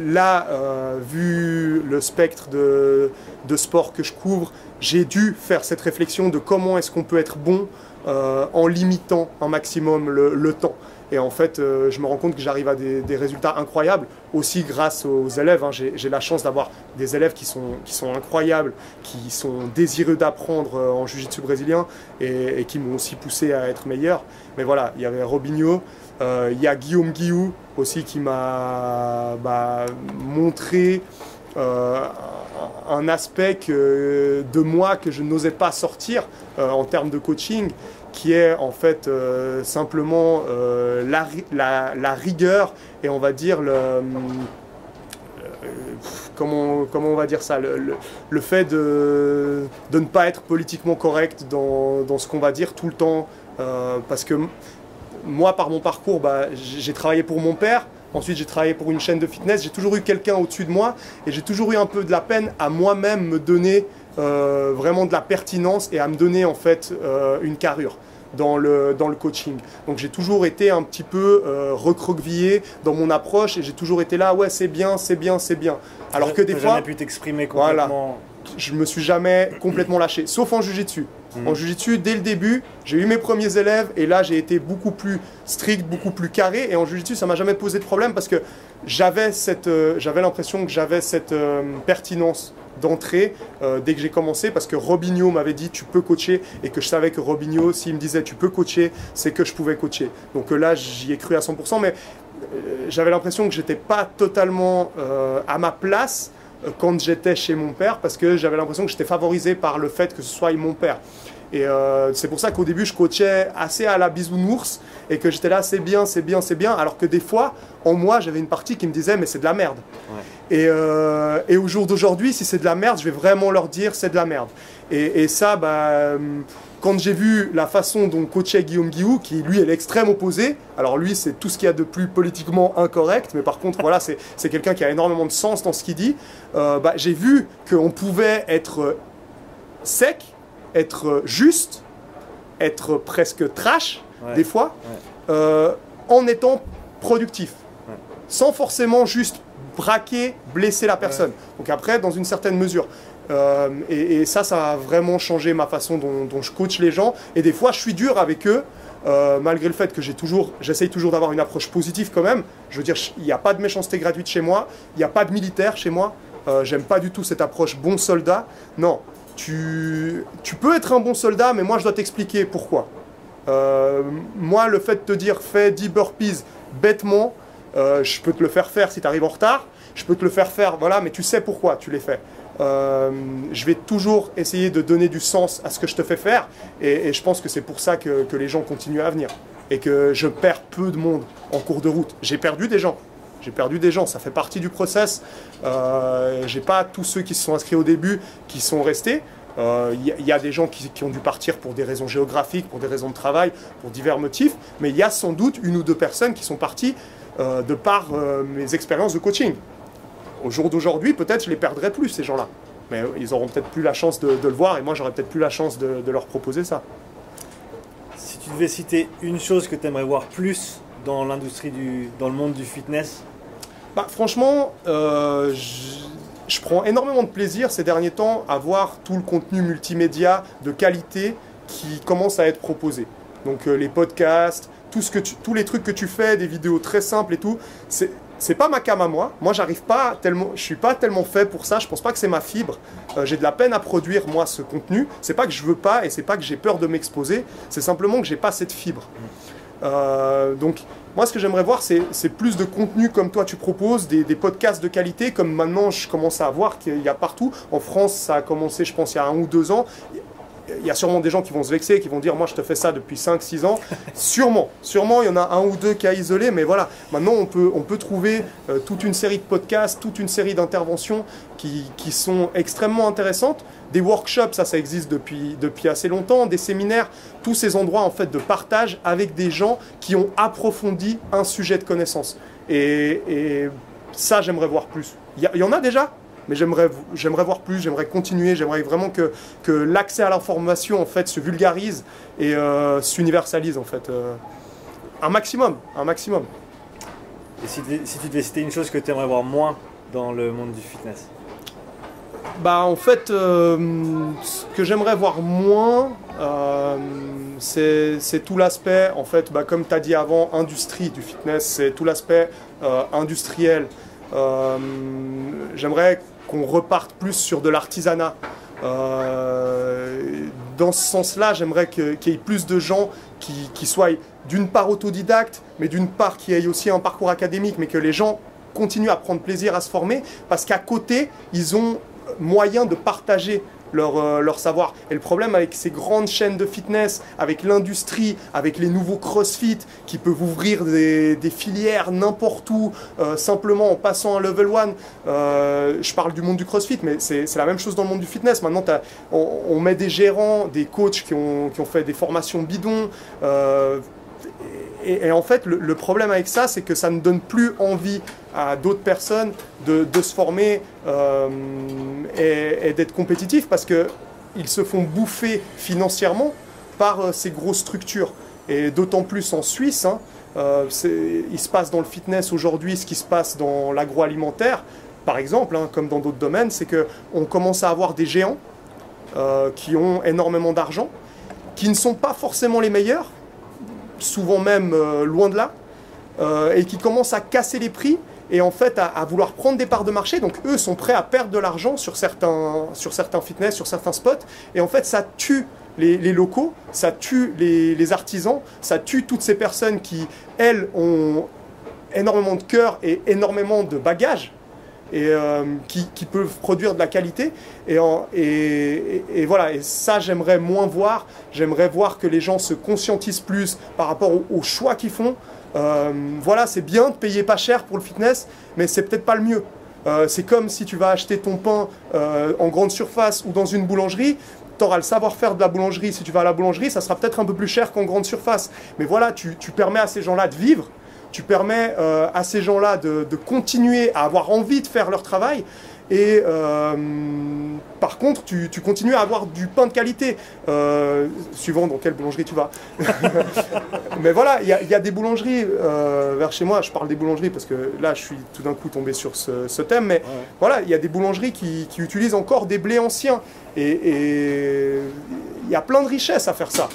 là, euh, vu le spectre de, sport que je couvre, j'ai dû faire cette réflexion de comment est-ce qu'on peut être bon en limitant un maximum le temps. Et en fait, euh, je me rends compte que j'arrive à des, résultats incroyables, aussi grâce aux élèves. Hein. J'ai la chance d'avoir des élèves qui sont, incroyables, qui sont désireux d'apprendre euh, en jiu-jitsu brésilien et, qui m'ont aussi poussé à être meilleur. Mais voilà, il y avait Robinho, euh, il y a Guillaume Guillou aussi qui m'a bah, montré un aspect de moi que je n'osais pas sortir en termes de coaching qui est en fait euh, simplement euh, la, la- rigueur et on va dire le, euh, comment, comment on va dire ça, le, le- fait de, de ne pas être politiquement correct dans, dans ce qu'on va dire tout le temps. euh, parce que moi, par mon parcours, bah, j'ai travaillé pour mon père. Ensuite, j'ai travaillé pour une chaîne de fitness. J'ai toujours eu quelqu'un au-dessus de moi et j'ai toujours eu un peu de la peine à moi-même me donner euh, vraiment de la pertinence et à me donner en fait euh, une carrure dans le, dans le coaching. Donc j'ai toujours été un petit peu euh, recroquevillé dans mon approche et j'ai toujours été là, ouais c'est bien, c'est bien, c'est bien. Alors que des fois, jamais pu t'exprimer Voilà. complètement. je me suis jamais complètement lâché, sauf en jujitsu. Mhm. En jujitsu, dès le début, j'ai eu mes premiers élèves et là j'ai été beaucoup plus strict, beaucoup plus carré. Et en jujitsu, ça m'a jamais posé de problème parce que j'avais cette, euh, j'avais l'impression que j'avais cette euh, pertinence d'entrée euh, dès que j'ai commencé parce que Robinho m'avait dit tu peux coacher et que je savais que Robinho, s'il me disait tu peux coacher, c'est que je pouvais coacher. Donc là, j'y ai cru à 100%, mais j'avais l'impression que j'étais pas totalement à ma place quand j'étais chez mon père parce que j'avais l'impression que j'étais favorisé par le fait que ce soit mon père. Et euh, c'est pour ça qu'au début, je coachais assez à la bisounours et que j'étais là, c'est bien, c'est bien, c'est bien. Alors que des fois, en moi, j'avais une partie qui me disait, mais c'est de la merde. Et, euh, et au jour d'aujourd'hui, si c'est de la merde, je vais vraiment leur dire, c'est de la merde. Et, et ça, bah, quand j'ai vu la façon dont coachait Guillaume Guillou, qui lui est l'extrême opposé, alors lui, c'est tout ce qu'il y a de plus politiquement incorrect, mais par contre, voilà, c'est quelqu'un qui a énormément de sens dans ce qu'il dit. Euh, bah, j'ai vu qu'on pouvait être sec, être juste, être presque trash, Ouais. des fois, Ouais. euh, en étant productif, Ouais. sans forcément juste braquer, blesser la personne. Donc après, dans une certaine mesure. Euh, et, ça, ça a vraiment changé ma façon dont, je coach les gens. Et des fois, je suis dur avec eux, euh, malgré le fait que toujours, j'essaye toujours d'avoir une approche positive quand même. Je veux dire, il n'y a pas de méchanceté gratuite chez moi, il n'y a pas de militaire chez moi. Euh, J'aime pas du tout cette approche bon soldat. Non, tu, tu peux être un bon soldat, mais moi, je dois t'expliquer pourquoi. Moi, le fait de te dire fais 10 burpees bêtement, je peux te le faire faire si tu arrives en retard. Je peux te le faire faire, voilà, mais tu sais pourquoi tu les fais. Euh, je vais toujours essayer de donner du sens à ce que je te fais faire. Et, je pense que c'est pour ça que, les gens continuent à venir. Et que je perds peu de monde en cours de route. J'ai perdu des gens. J'ai perdu des gens. Ça fait partie du process. Euh, J'ai pas tous ceux qui se sont inscrits au début qui sont restés. Euh, Il il y a des gens qui, ont dû partir pour des raisons géographiques, pour des raisons de travail, pour divers motifs, mais il y a sans doute une ou deux personnes qui sont parties euh, de par euh, mes expériences de coaching. Au jour d'aujourd'hui, peut-être je les perdrai plus, ces gens-là. Mais ils auront peut-être plus la chance de, de le voir et moi j'aurai peut-être plus la chance de, de leur proposer ça. Si tu devais citer une chose que tu aimerais voir plus dans l'industrie du, dans le monde du fitness, Bah, franchement, euh, je, je prends énormément de plaisir ces derniers temps à voir tout le contenu multimédia de qualité qui commence à être proposé. Donc euh, les podcasts, tout ce que tu- tous les trucs que tu fais, des vidéos très simples et tout, c'est pas ma cam à moi. Moi, j'arrive pas tellement, je suis pas tellement fait pour ça. Je pense pas que c'est ma fibre. Euh, j'ai de la peine à produire moi ce contenu. C'est pas que je veux pas et c'est pas que j'ai peur de m'exposer. C'est simplement que j'ai pas cette fibre. Euh, donc, moi, ce que j'aimerais voir, c'est c'est plus de contenu comme toi tu proposes, des, des podcasts de qualité, comme maintenant je commence à voir qu'il y a partout. En France, ça a commencé, je pense, il y a un ou deux ans. Il y a sûrement des gens qui vont se vexer, qui vont dire Moi, je te fais ça depuis 5-6 ans. [laughs] sûrement, sûrement, il y en a un ou deux qui a isolé, mais voilà. Maintenant, on peut, on peut trouver euh, toute une série de podcasts, toute une série d'interventions qui, qui sont extrêmement intéressantes. Des workshops, ça, ça existe depuis, depuis assez longtemps. Des séminaires, tous ces endroits en fait de partage avec des gens qui ont approfondi un sujet de connaissance. Et, ça, j'aimerais voir plus. Il y en a déjà, mais j'aimerais, voir plus. J'aimerais continuer. J'aimerais vraiment que, que l'accès à l'information en fait se vulgarise et euh, s'universalise en fait. euh, un maximum, un maximum. et si, tu- si tu devais citer une chose que tu aimerais voir moins dans le monde du fitness? Bah en fait, euh, ce que j'aimerais voir moins, c'est tout l'aspect, en fait, bah, comme tu as dit avant, industrie du fitness, c'est tout l'aspect industriel. Euh, j'aimerais qu'on reparte plus sur de l'artisanat. Euh, dans ce sens-là, j'aimerais qu'il y ait plus de gens qui soient d'une part autodidactes, mais d'une part qui aient aussi un parcours académique, mais que les gens continuent à prendre plaisir à se former, parce qu'à côté, ils ont moyen de partager leur, euh, leur savoir. Et le problème avec ces grandes chaînes de fitness, avec l'industrie, avec les nouveaux CrossFit qui peuvent ouvrir des, filières n'importe où, euh, simplement en passant un level 1, euh, je parle du monde du CrossFit, mais c'est la même chose dans le monde du fitness. Maintenant, on, met des gérants, des coachs qui ont, fait des formations bidons. et, en fait, le problème avec ça, c'est que ça ne donne plus envie à d'autres personnes de, se former euh, et, d'être compétitifs parce qu'ils se font bouffer financièrement par euh, ces grosses structures. Et d'autant plus en Suisse, hein, euh, il se passe dans le fitness aujourd'hui ce qui se passe dans l'agroalimentaire, par exemple, hein, comme dans d'autres domaines, c'est qu'on commence à avoir des géants qui ont énormément d'argent, qui ne sont pas forcément les meilleurs, souvent même loin de là, et qui commencent à casser les prix et en fait à, vouloir prendre des parts de marché. Donc eux sont prêts à perdre de l'argent sur certains, sur certains fitness, sur certains spots, et en fait ça tue les, locaux, ça tue les, artisans, ça tue toutes ces personnes qui, elles, ont énormément de cœur et énormément de bagages et euh, qui, peuvent produire de la qualité. Et, voilà, et ça j'aimerais moins voir. J'aimerais voir que les gens se conscientisent plus par rapport au- aux choix qu'ils font. Euh, voilà, c'est bien de payer pas cher pour le fitness, mais c'est peut-être pas le mieux. Euh, c'est comme si tu vas acheter ton pain euh, en grande surface ou dans une boulangerie. Tu auras le savoir-faire de la boulangerie. Si tu vas à la boulangerie, ça sera peut-être un peu plus cher qu'en grande surface. Mais voilà, tu, tu permets à ces gens-là de vivre tu permets euh, à ces gens-là de, de continuer à avoir envie de faire leur travail. Et euh, par contre, tu, tu continues à avoir du pain de qualité, euh, suivant dans quelle boulangerie tu vas. [laughs] Mais voilà, il y, a- il y a des boulangeries euh, vers chez moi. Je parle des boulangeries parce que là, je suis tout d'un coup tombé sur ce, ce thème. Mais voilà, il y a des boulangeries qui, qui utilisent encore des blés anciens. Et et il y a plein de richesses à faire ça.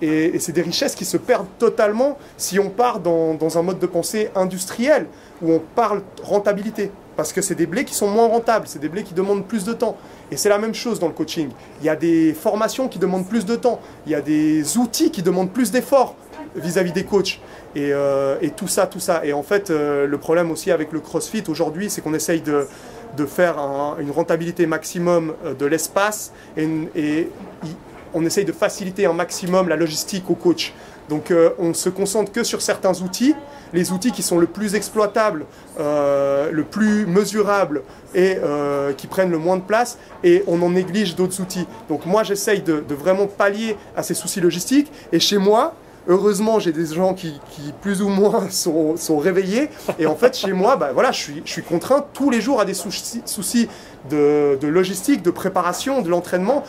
Et, et c'est des richesses qui se perdent totalement si on part dans, dans un mode de pensée industriel où on parle rentabilité. Parce que c'est des blés qui sont moins rentables, c'est des blés qui demandent plus de temps. Et c'est la même chose dans le coaching. Il y a des formations qui demandent plus de temps, il y a des outils qui demandent plus d'efforts vis-à-vis des coachs. Et, euh, tout ça, tout ça. Et en fait, euh, le problème aussi avec le CrossFit aujourd'hui, c'est qu'on essaye de, faire un- une rentabilité maximum euh, de l'espace et, on essaye de faciliter un maximum la logistique au coach. Donc euh, on se concentre que sur certains outils, les outils qui sont le plus exploitables, euh, le plus mesurables et euh, qui prennent le moins de place, et on en néglige d'autres outils. Donc moi j'essaye de, vraiment pallier à ces soucis logistiques, et chez moi, Heureusement, j'ai des gens qui, plus ou moins [laughs] sont, réveillés. Et en fait, chez moi, bah, voilà, je, suis, contraint tous les jours à des soucis, de, logistique, de préparation, de l'entraînement,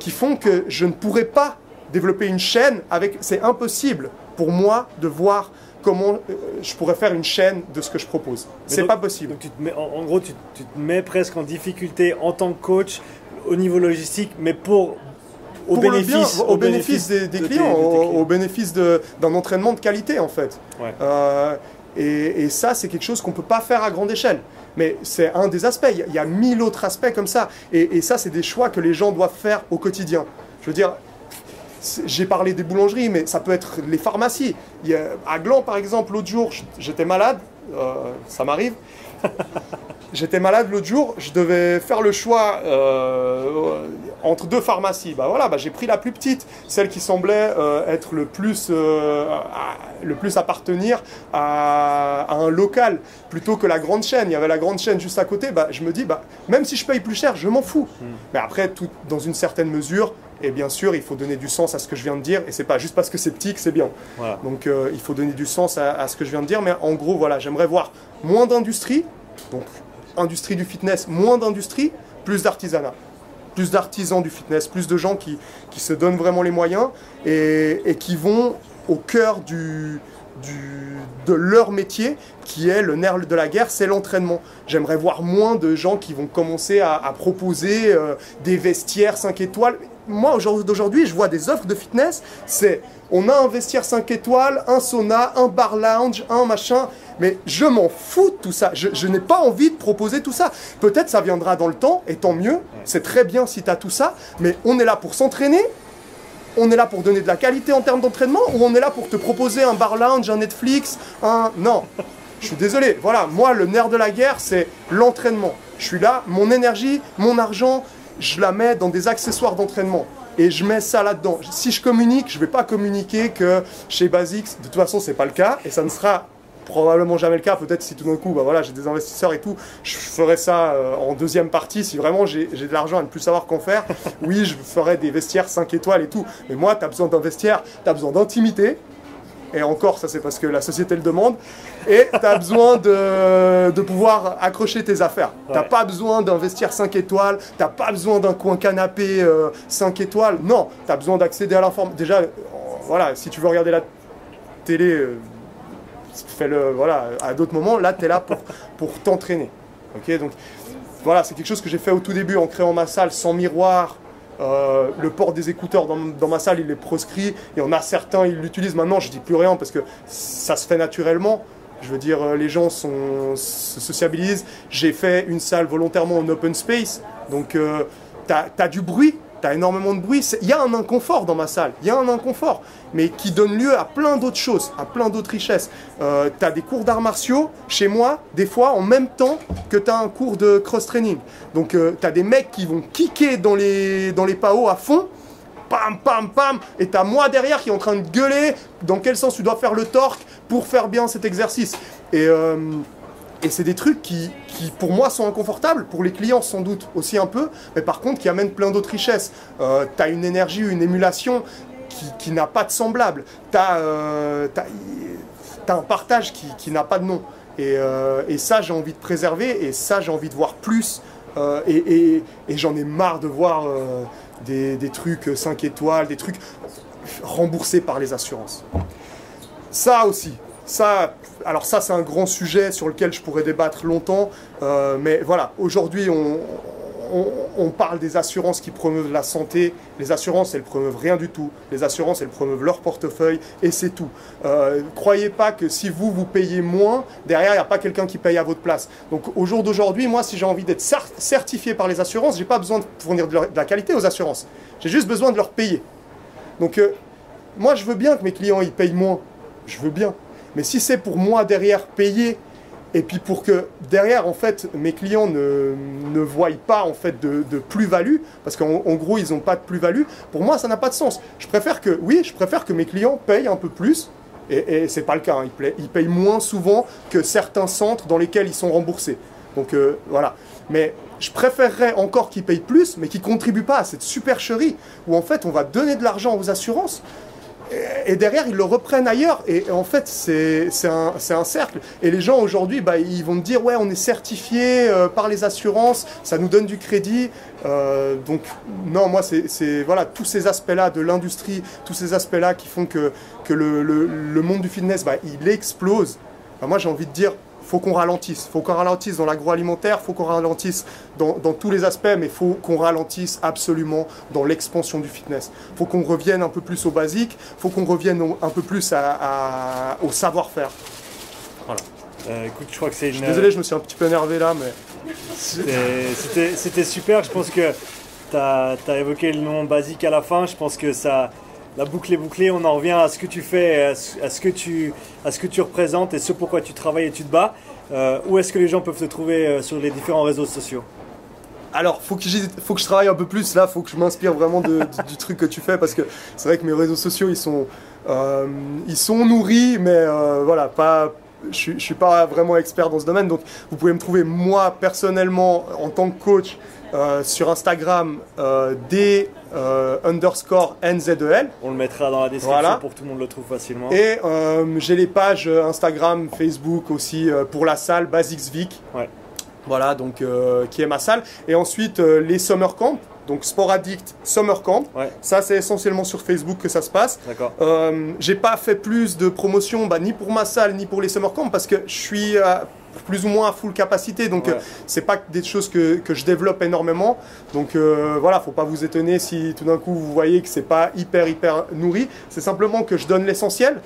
qui font que je ne pourrais pas développer une chaîne avec. C'est impossible pour moi de voir comment euh, je pourrais faire une chaîne de ce que je propose. C'est pas possible. Donc tu te mets, en, en gros, tu, tu te mets presque en difficulté en tant que coach au niveau logistique, mais pour au Pour bénéfice, bien, au, bénéfice des, des de tes- clients, de tes au, clients. au bénéfice d'un entraînement de qualité en fait. Ouais. Euh, et, et ça, c'est quelque chose qu'on ne peut pas faire à grande échelle. Mais c'est un des aspects. Il y a- il y a mille autres aspects comme ça. Et, et ça, c'est des choix que les gens doivent faire au quotidien. Je veux dire, j'ai parlé des boulangeries, mais ça peut être les pharmacies. Il y a- à Gland, par exemple, l'autre jour, j'étais malade. euh, ça m'arrive. [laughs] J'étais malade l'autre jour, je devais faire le choix euh, entre deux pharmacies. Bah voilà, bah j'ai pris la plus petite, celle qui semblait euh, être le plus, euh, à, le plus appartenir à, à un local, plutôt que la grande chaîne. Il y avait la grande chaîne juste à côté. Bah, je me dis, bah, même si je paye plus cher, je m'en fous. Mais après, tout dans une certaine mesure. Et bien sûr, il faut donner du sens à ce que je viens de dire. Et c'est pas juste parce que c'est petit que c'est bien. Voilà. Donc euh, il faut donner du sens à, à ce que je viens de dire. Mais en gros, voilà, j'aimerais voir moins d'industrie. Donc industrie du fitness, moins d'industrie, plus d'artisanat. Plus d'artisans du fitness, plus de gens qui, qui se donnent vraiment les moyens et, et qui vont au cœur du, du- de leur métier, qui est le nerf de la guerre, c'est l'entraînement. J'aimerais voir moins de gens qui vont commencer à, à proposer euh, des vestiaires 5 étoiles. Moi, aujourd'hui- d'aujourd'hui, je vois des offres de fitness, c'est on a un vestiaire 5 étoiles, un sauna, un bar lounge, un machin, mais je m'en fous de tout ça. Je, je n'ai pas envie de proposer tout ça. Peut-être ça viendra dans le temps, et tant mieux, c'est très bien si tu as tout ça, mais on est là pour s'entraîner, on est là pour donner de la qualité en termes d'entraînement ou on est là pour te proposer un bar lounge, un Netflix, un... Non, je suis désolé. Voilà, moi, le nerf de la guerre, c'est l'entraînement. Je suis là, mon énergie, mon argent, je la mets dans des accessoires d'entraînement. Et je mets ça là-dedans. Si je communique, je ne vais pas communiquer que chez Basics, de toute façon, c'est pas le cas. Et ça ne sera probablement jamais le cas. Peut-être si tout d'un coup, bah voilà, j'ai des investisseurs et tout, je ferai ça euh, en deuxième partie. Si vraiment j'ai de l'argent à ne plus savoir qu'en faire, [laughs] oui, je ferai des vestiaires 5 étoiles et tout. Mais moi, tu as besoin d'un vestiaire, tu as besoin d'intimité. Et encore, ça c'est parce que la société le demande. Et tu as besoin de, de, pouvoir accrocher tes affaires. Tu n'as pas besoin d'un vestiaire 5 étoiles, tu n'as pas besoin d'un coin canapé 5 euh, étoiles. Non, tu as besoin d'accéder à l'information. Déjà, euh, voilà, si tu veux regarder la télé, fais-le voilà, à d'autres moments. Là, tu es là pour, pour t'entraîner. Ok Donc voilà, c'est quelque chose que j'ai fait au tout début en créant ma salle sans miroir. Euh, le port des écouteurs dans, ma salle, il est proscrit. Et on a certains, ils l'utilisent maintenant. Je dis plus rien parce que ça se fait naturellement. Je veux dire, euh, les gens sont, se sociabilisent. J'ai fait une salle volontairement en open space. Donc, euh, tu as, du bruit tu as énormément de bruit. Il y a un inconfort dans ma salle, il y a un inconfort, mais qui donne lieu à plein d'autres choses, à plein d'autres richesses. Euh, tu as des cours d'arts martiaux chez moi, des fois en même temps que tu as un cours de cross-training. Donc euh, tu as des mecs qui vont kicker dans les, dans les PAO à fond, pam, pam, pam, et tu as moi derrière qui est en train de gueuler dans quel sens tu dois faire le torque pour faire bien cet exercice. Et. Euh, et c'est des trucs qui, pour moi, sont inconfortables, pour les clients sans doute aussi un peu, mais par contre qui amènent plein d'autres richesses. Euh, tu as une énergie, une émulation qui, n'a pas de semblable. Tu as, euh, un partage qui, n'a pas de nom. Euh, et, ça, j'ai envie de préserver, et ça, j'ai envie de voir plus. et, j'en ai marre de voir des, des trucs 5 étoiles, des trucs remboursés par les assurances. Ça aussi, ça, alors ça, c'est un grand sujet sur lequel je pourrais débattre longtemps. Euh, mais voilà, aujourd'hui, on, parle des assurances qui promeuvent la santé. Les assurances, elles promeuvent rien du tout. Les assurances, elles promeuvent leur portefeuille et c'est tout. Euh, croyez pas que si vous, vous payez moins, derrière, il n'y a pas quelqu'un qui paye à votre place. Donc au jour d'aujourd'hui, moi, si j'ai envie d'être certifié par les assurances, je n'ai pas besoin de fournir de, la qualité aux assurances. J'ai juste besoin de leur payer. Donc euh, moi, je veux bien que mes clients, ils payent moins. Je veux bien. Mais si c'est pour moi derrière payer, et puis pour que derrière, en fait, mes clients ne, ne voient pas en fait de, plus-value, parce qu'en gros, ils n'ont pas de plus-value, pour moi, ça n'a pas de sens. Je préfère que, oui, je préfère que mes clients payent un peu plus, et, et c'est pas le cas, hein. ils, payent, moins souvent que certains centres dans lesquels ils sont remboursés. Donc euh, voilà. Mais je préférerais encore qu'ils payent plus, mais qu'ils ne contribuent pas à cette supercherie où en fait on va donner de l'argent aux assurances et derrière, ils le reprennent ailleurs. Et en fait, c'est un, cercle. Et les gens aujourd'hui, bah, ils vont me dire, ouais, on est certifié euh, par les assurances, ça nous donne du crédit. Euh, donc, non, moi, c'est voilà, tous ces aspects-là de l'industrie, tous ces aspects-là qui font que, le, monde du fitness, bah, il explose. Bah, moi, j'ai envie de dire, faut qu'on ralentisse. faut qu'on ralentisse dans l'agroalimentaire, faut qu'on ralentisse dans, tous les aspects, mais faut qu'on ralentisse absolument dans l'expansion du fitness. faut qu'on revienne un peu plus au basique, faut qu'on revienne un peu plus au savoir-faire. Voilà. Euh, écoute, je crois que c'est une... désolé, je me suis un petit peu énervé là, mais... C'était super, je pense que tu as, as, évoqué le nom basique à la fin, je pense que ça, la boucle est bouclée, on en revient à ce que tu fais, à ce, que, tu, à ce que tu représentes et ce pourquoi tu travailles et tu te bats. Euh, où est-ce que les gens peuvent te trouver euh, sur les différents réseaux sociaux? Alors, faut que, faut que je travaille un peu plus là, faut que je m'inspire vraiment du, truc que tu fais parce que c'est vrai que mes réseaux sociaux ils sont, euh, ils sont nourris, mais voilà, pas, je ne suis pas vraiment expert dans ce domaine. Donc, vous pouvez me trouver moi personnellement en tant que coach euh, sur Instagram euh, D euh, underscore NZEL. On le mettra dans la description pour que tout le monde le trouve facilement. Et j'ai les pages Instagram, Facebook aussi pour la salle Basics Vic. Voilà, donc qui est ma salle. Et ensuite les Summer Camp. Donc Sport Addict Summer Camp. Ça c'est essentiellement sur Facebook que ça se passe. D'accord. j'ai pas fait plus de promotion bah, ni pour ma salle ni pour les Summer Camp parce que je suis plus ou moins à full capacité. Donc, ce euh, c'est pas des choses que, que, je développe énormément. Donc, euh, voilà, faut pas vous étonner si tout d'un coup vous voyez que c'est pas hyper, hyper nourri. C'est simplement que je donne l'essentiel.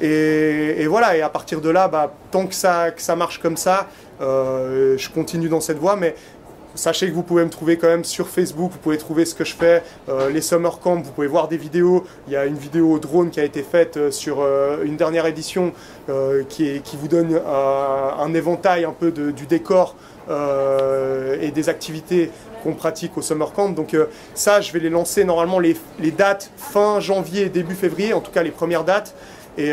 Et, voilà, et à partir de là, bah, tant que ça, que ça marche comme ça, euh, je continue dans cette voie. Mais sachez que vous pouvez me trouver quand même sur Facebook, vous pouvez trouver ce que je fais, euh, les summer camps, vous pouvez voir des vidéos. Il y a une vidéo drone qui a été faite euh, sur euh, une dernière édition qui, vous donne un éventail un peu du décor et des activités qu'on pratique au summer camp. Donc ça, je vais les lancer normalement les, dates fin janvier, début février, en tout cas les premières dates. Et,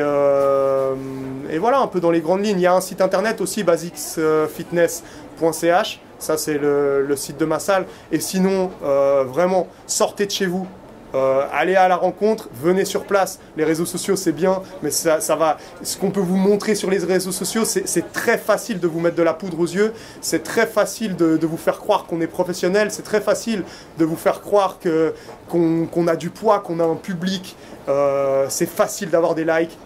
voilà, un peu dans les grandes lignes. Il y a un site internet aussi, basicsfitness.ch. Ça, c'est le, site de ma salle. Et sinon, euh, vraiment, sortez de chez vous. Euh, allez à la rencontre, venez sur place. Les réseaux sociaux, c'est bien, mais ça, va. Ce qu'on peut vous montrer sur les réseaux sociaux, c'est très facile de vous mettre de la poudre aux yeux. C'est très facile de, vous faire croire qu'on est professionnel. C'est très facile de vous faire croire qu'on a du poids, qu'on a un public. Euh, c'est facile d'avoir des likes.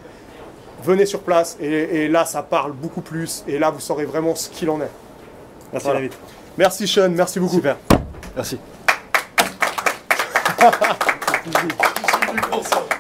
Venez sur place et, là, ça parle beaucoup plus. Et là, vous saurez vraiment ce qu'il en est. Merci David. Merci Sean, merci beaucoup. Super. Merci. [laughs]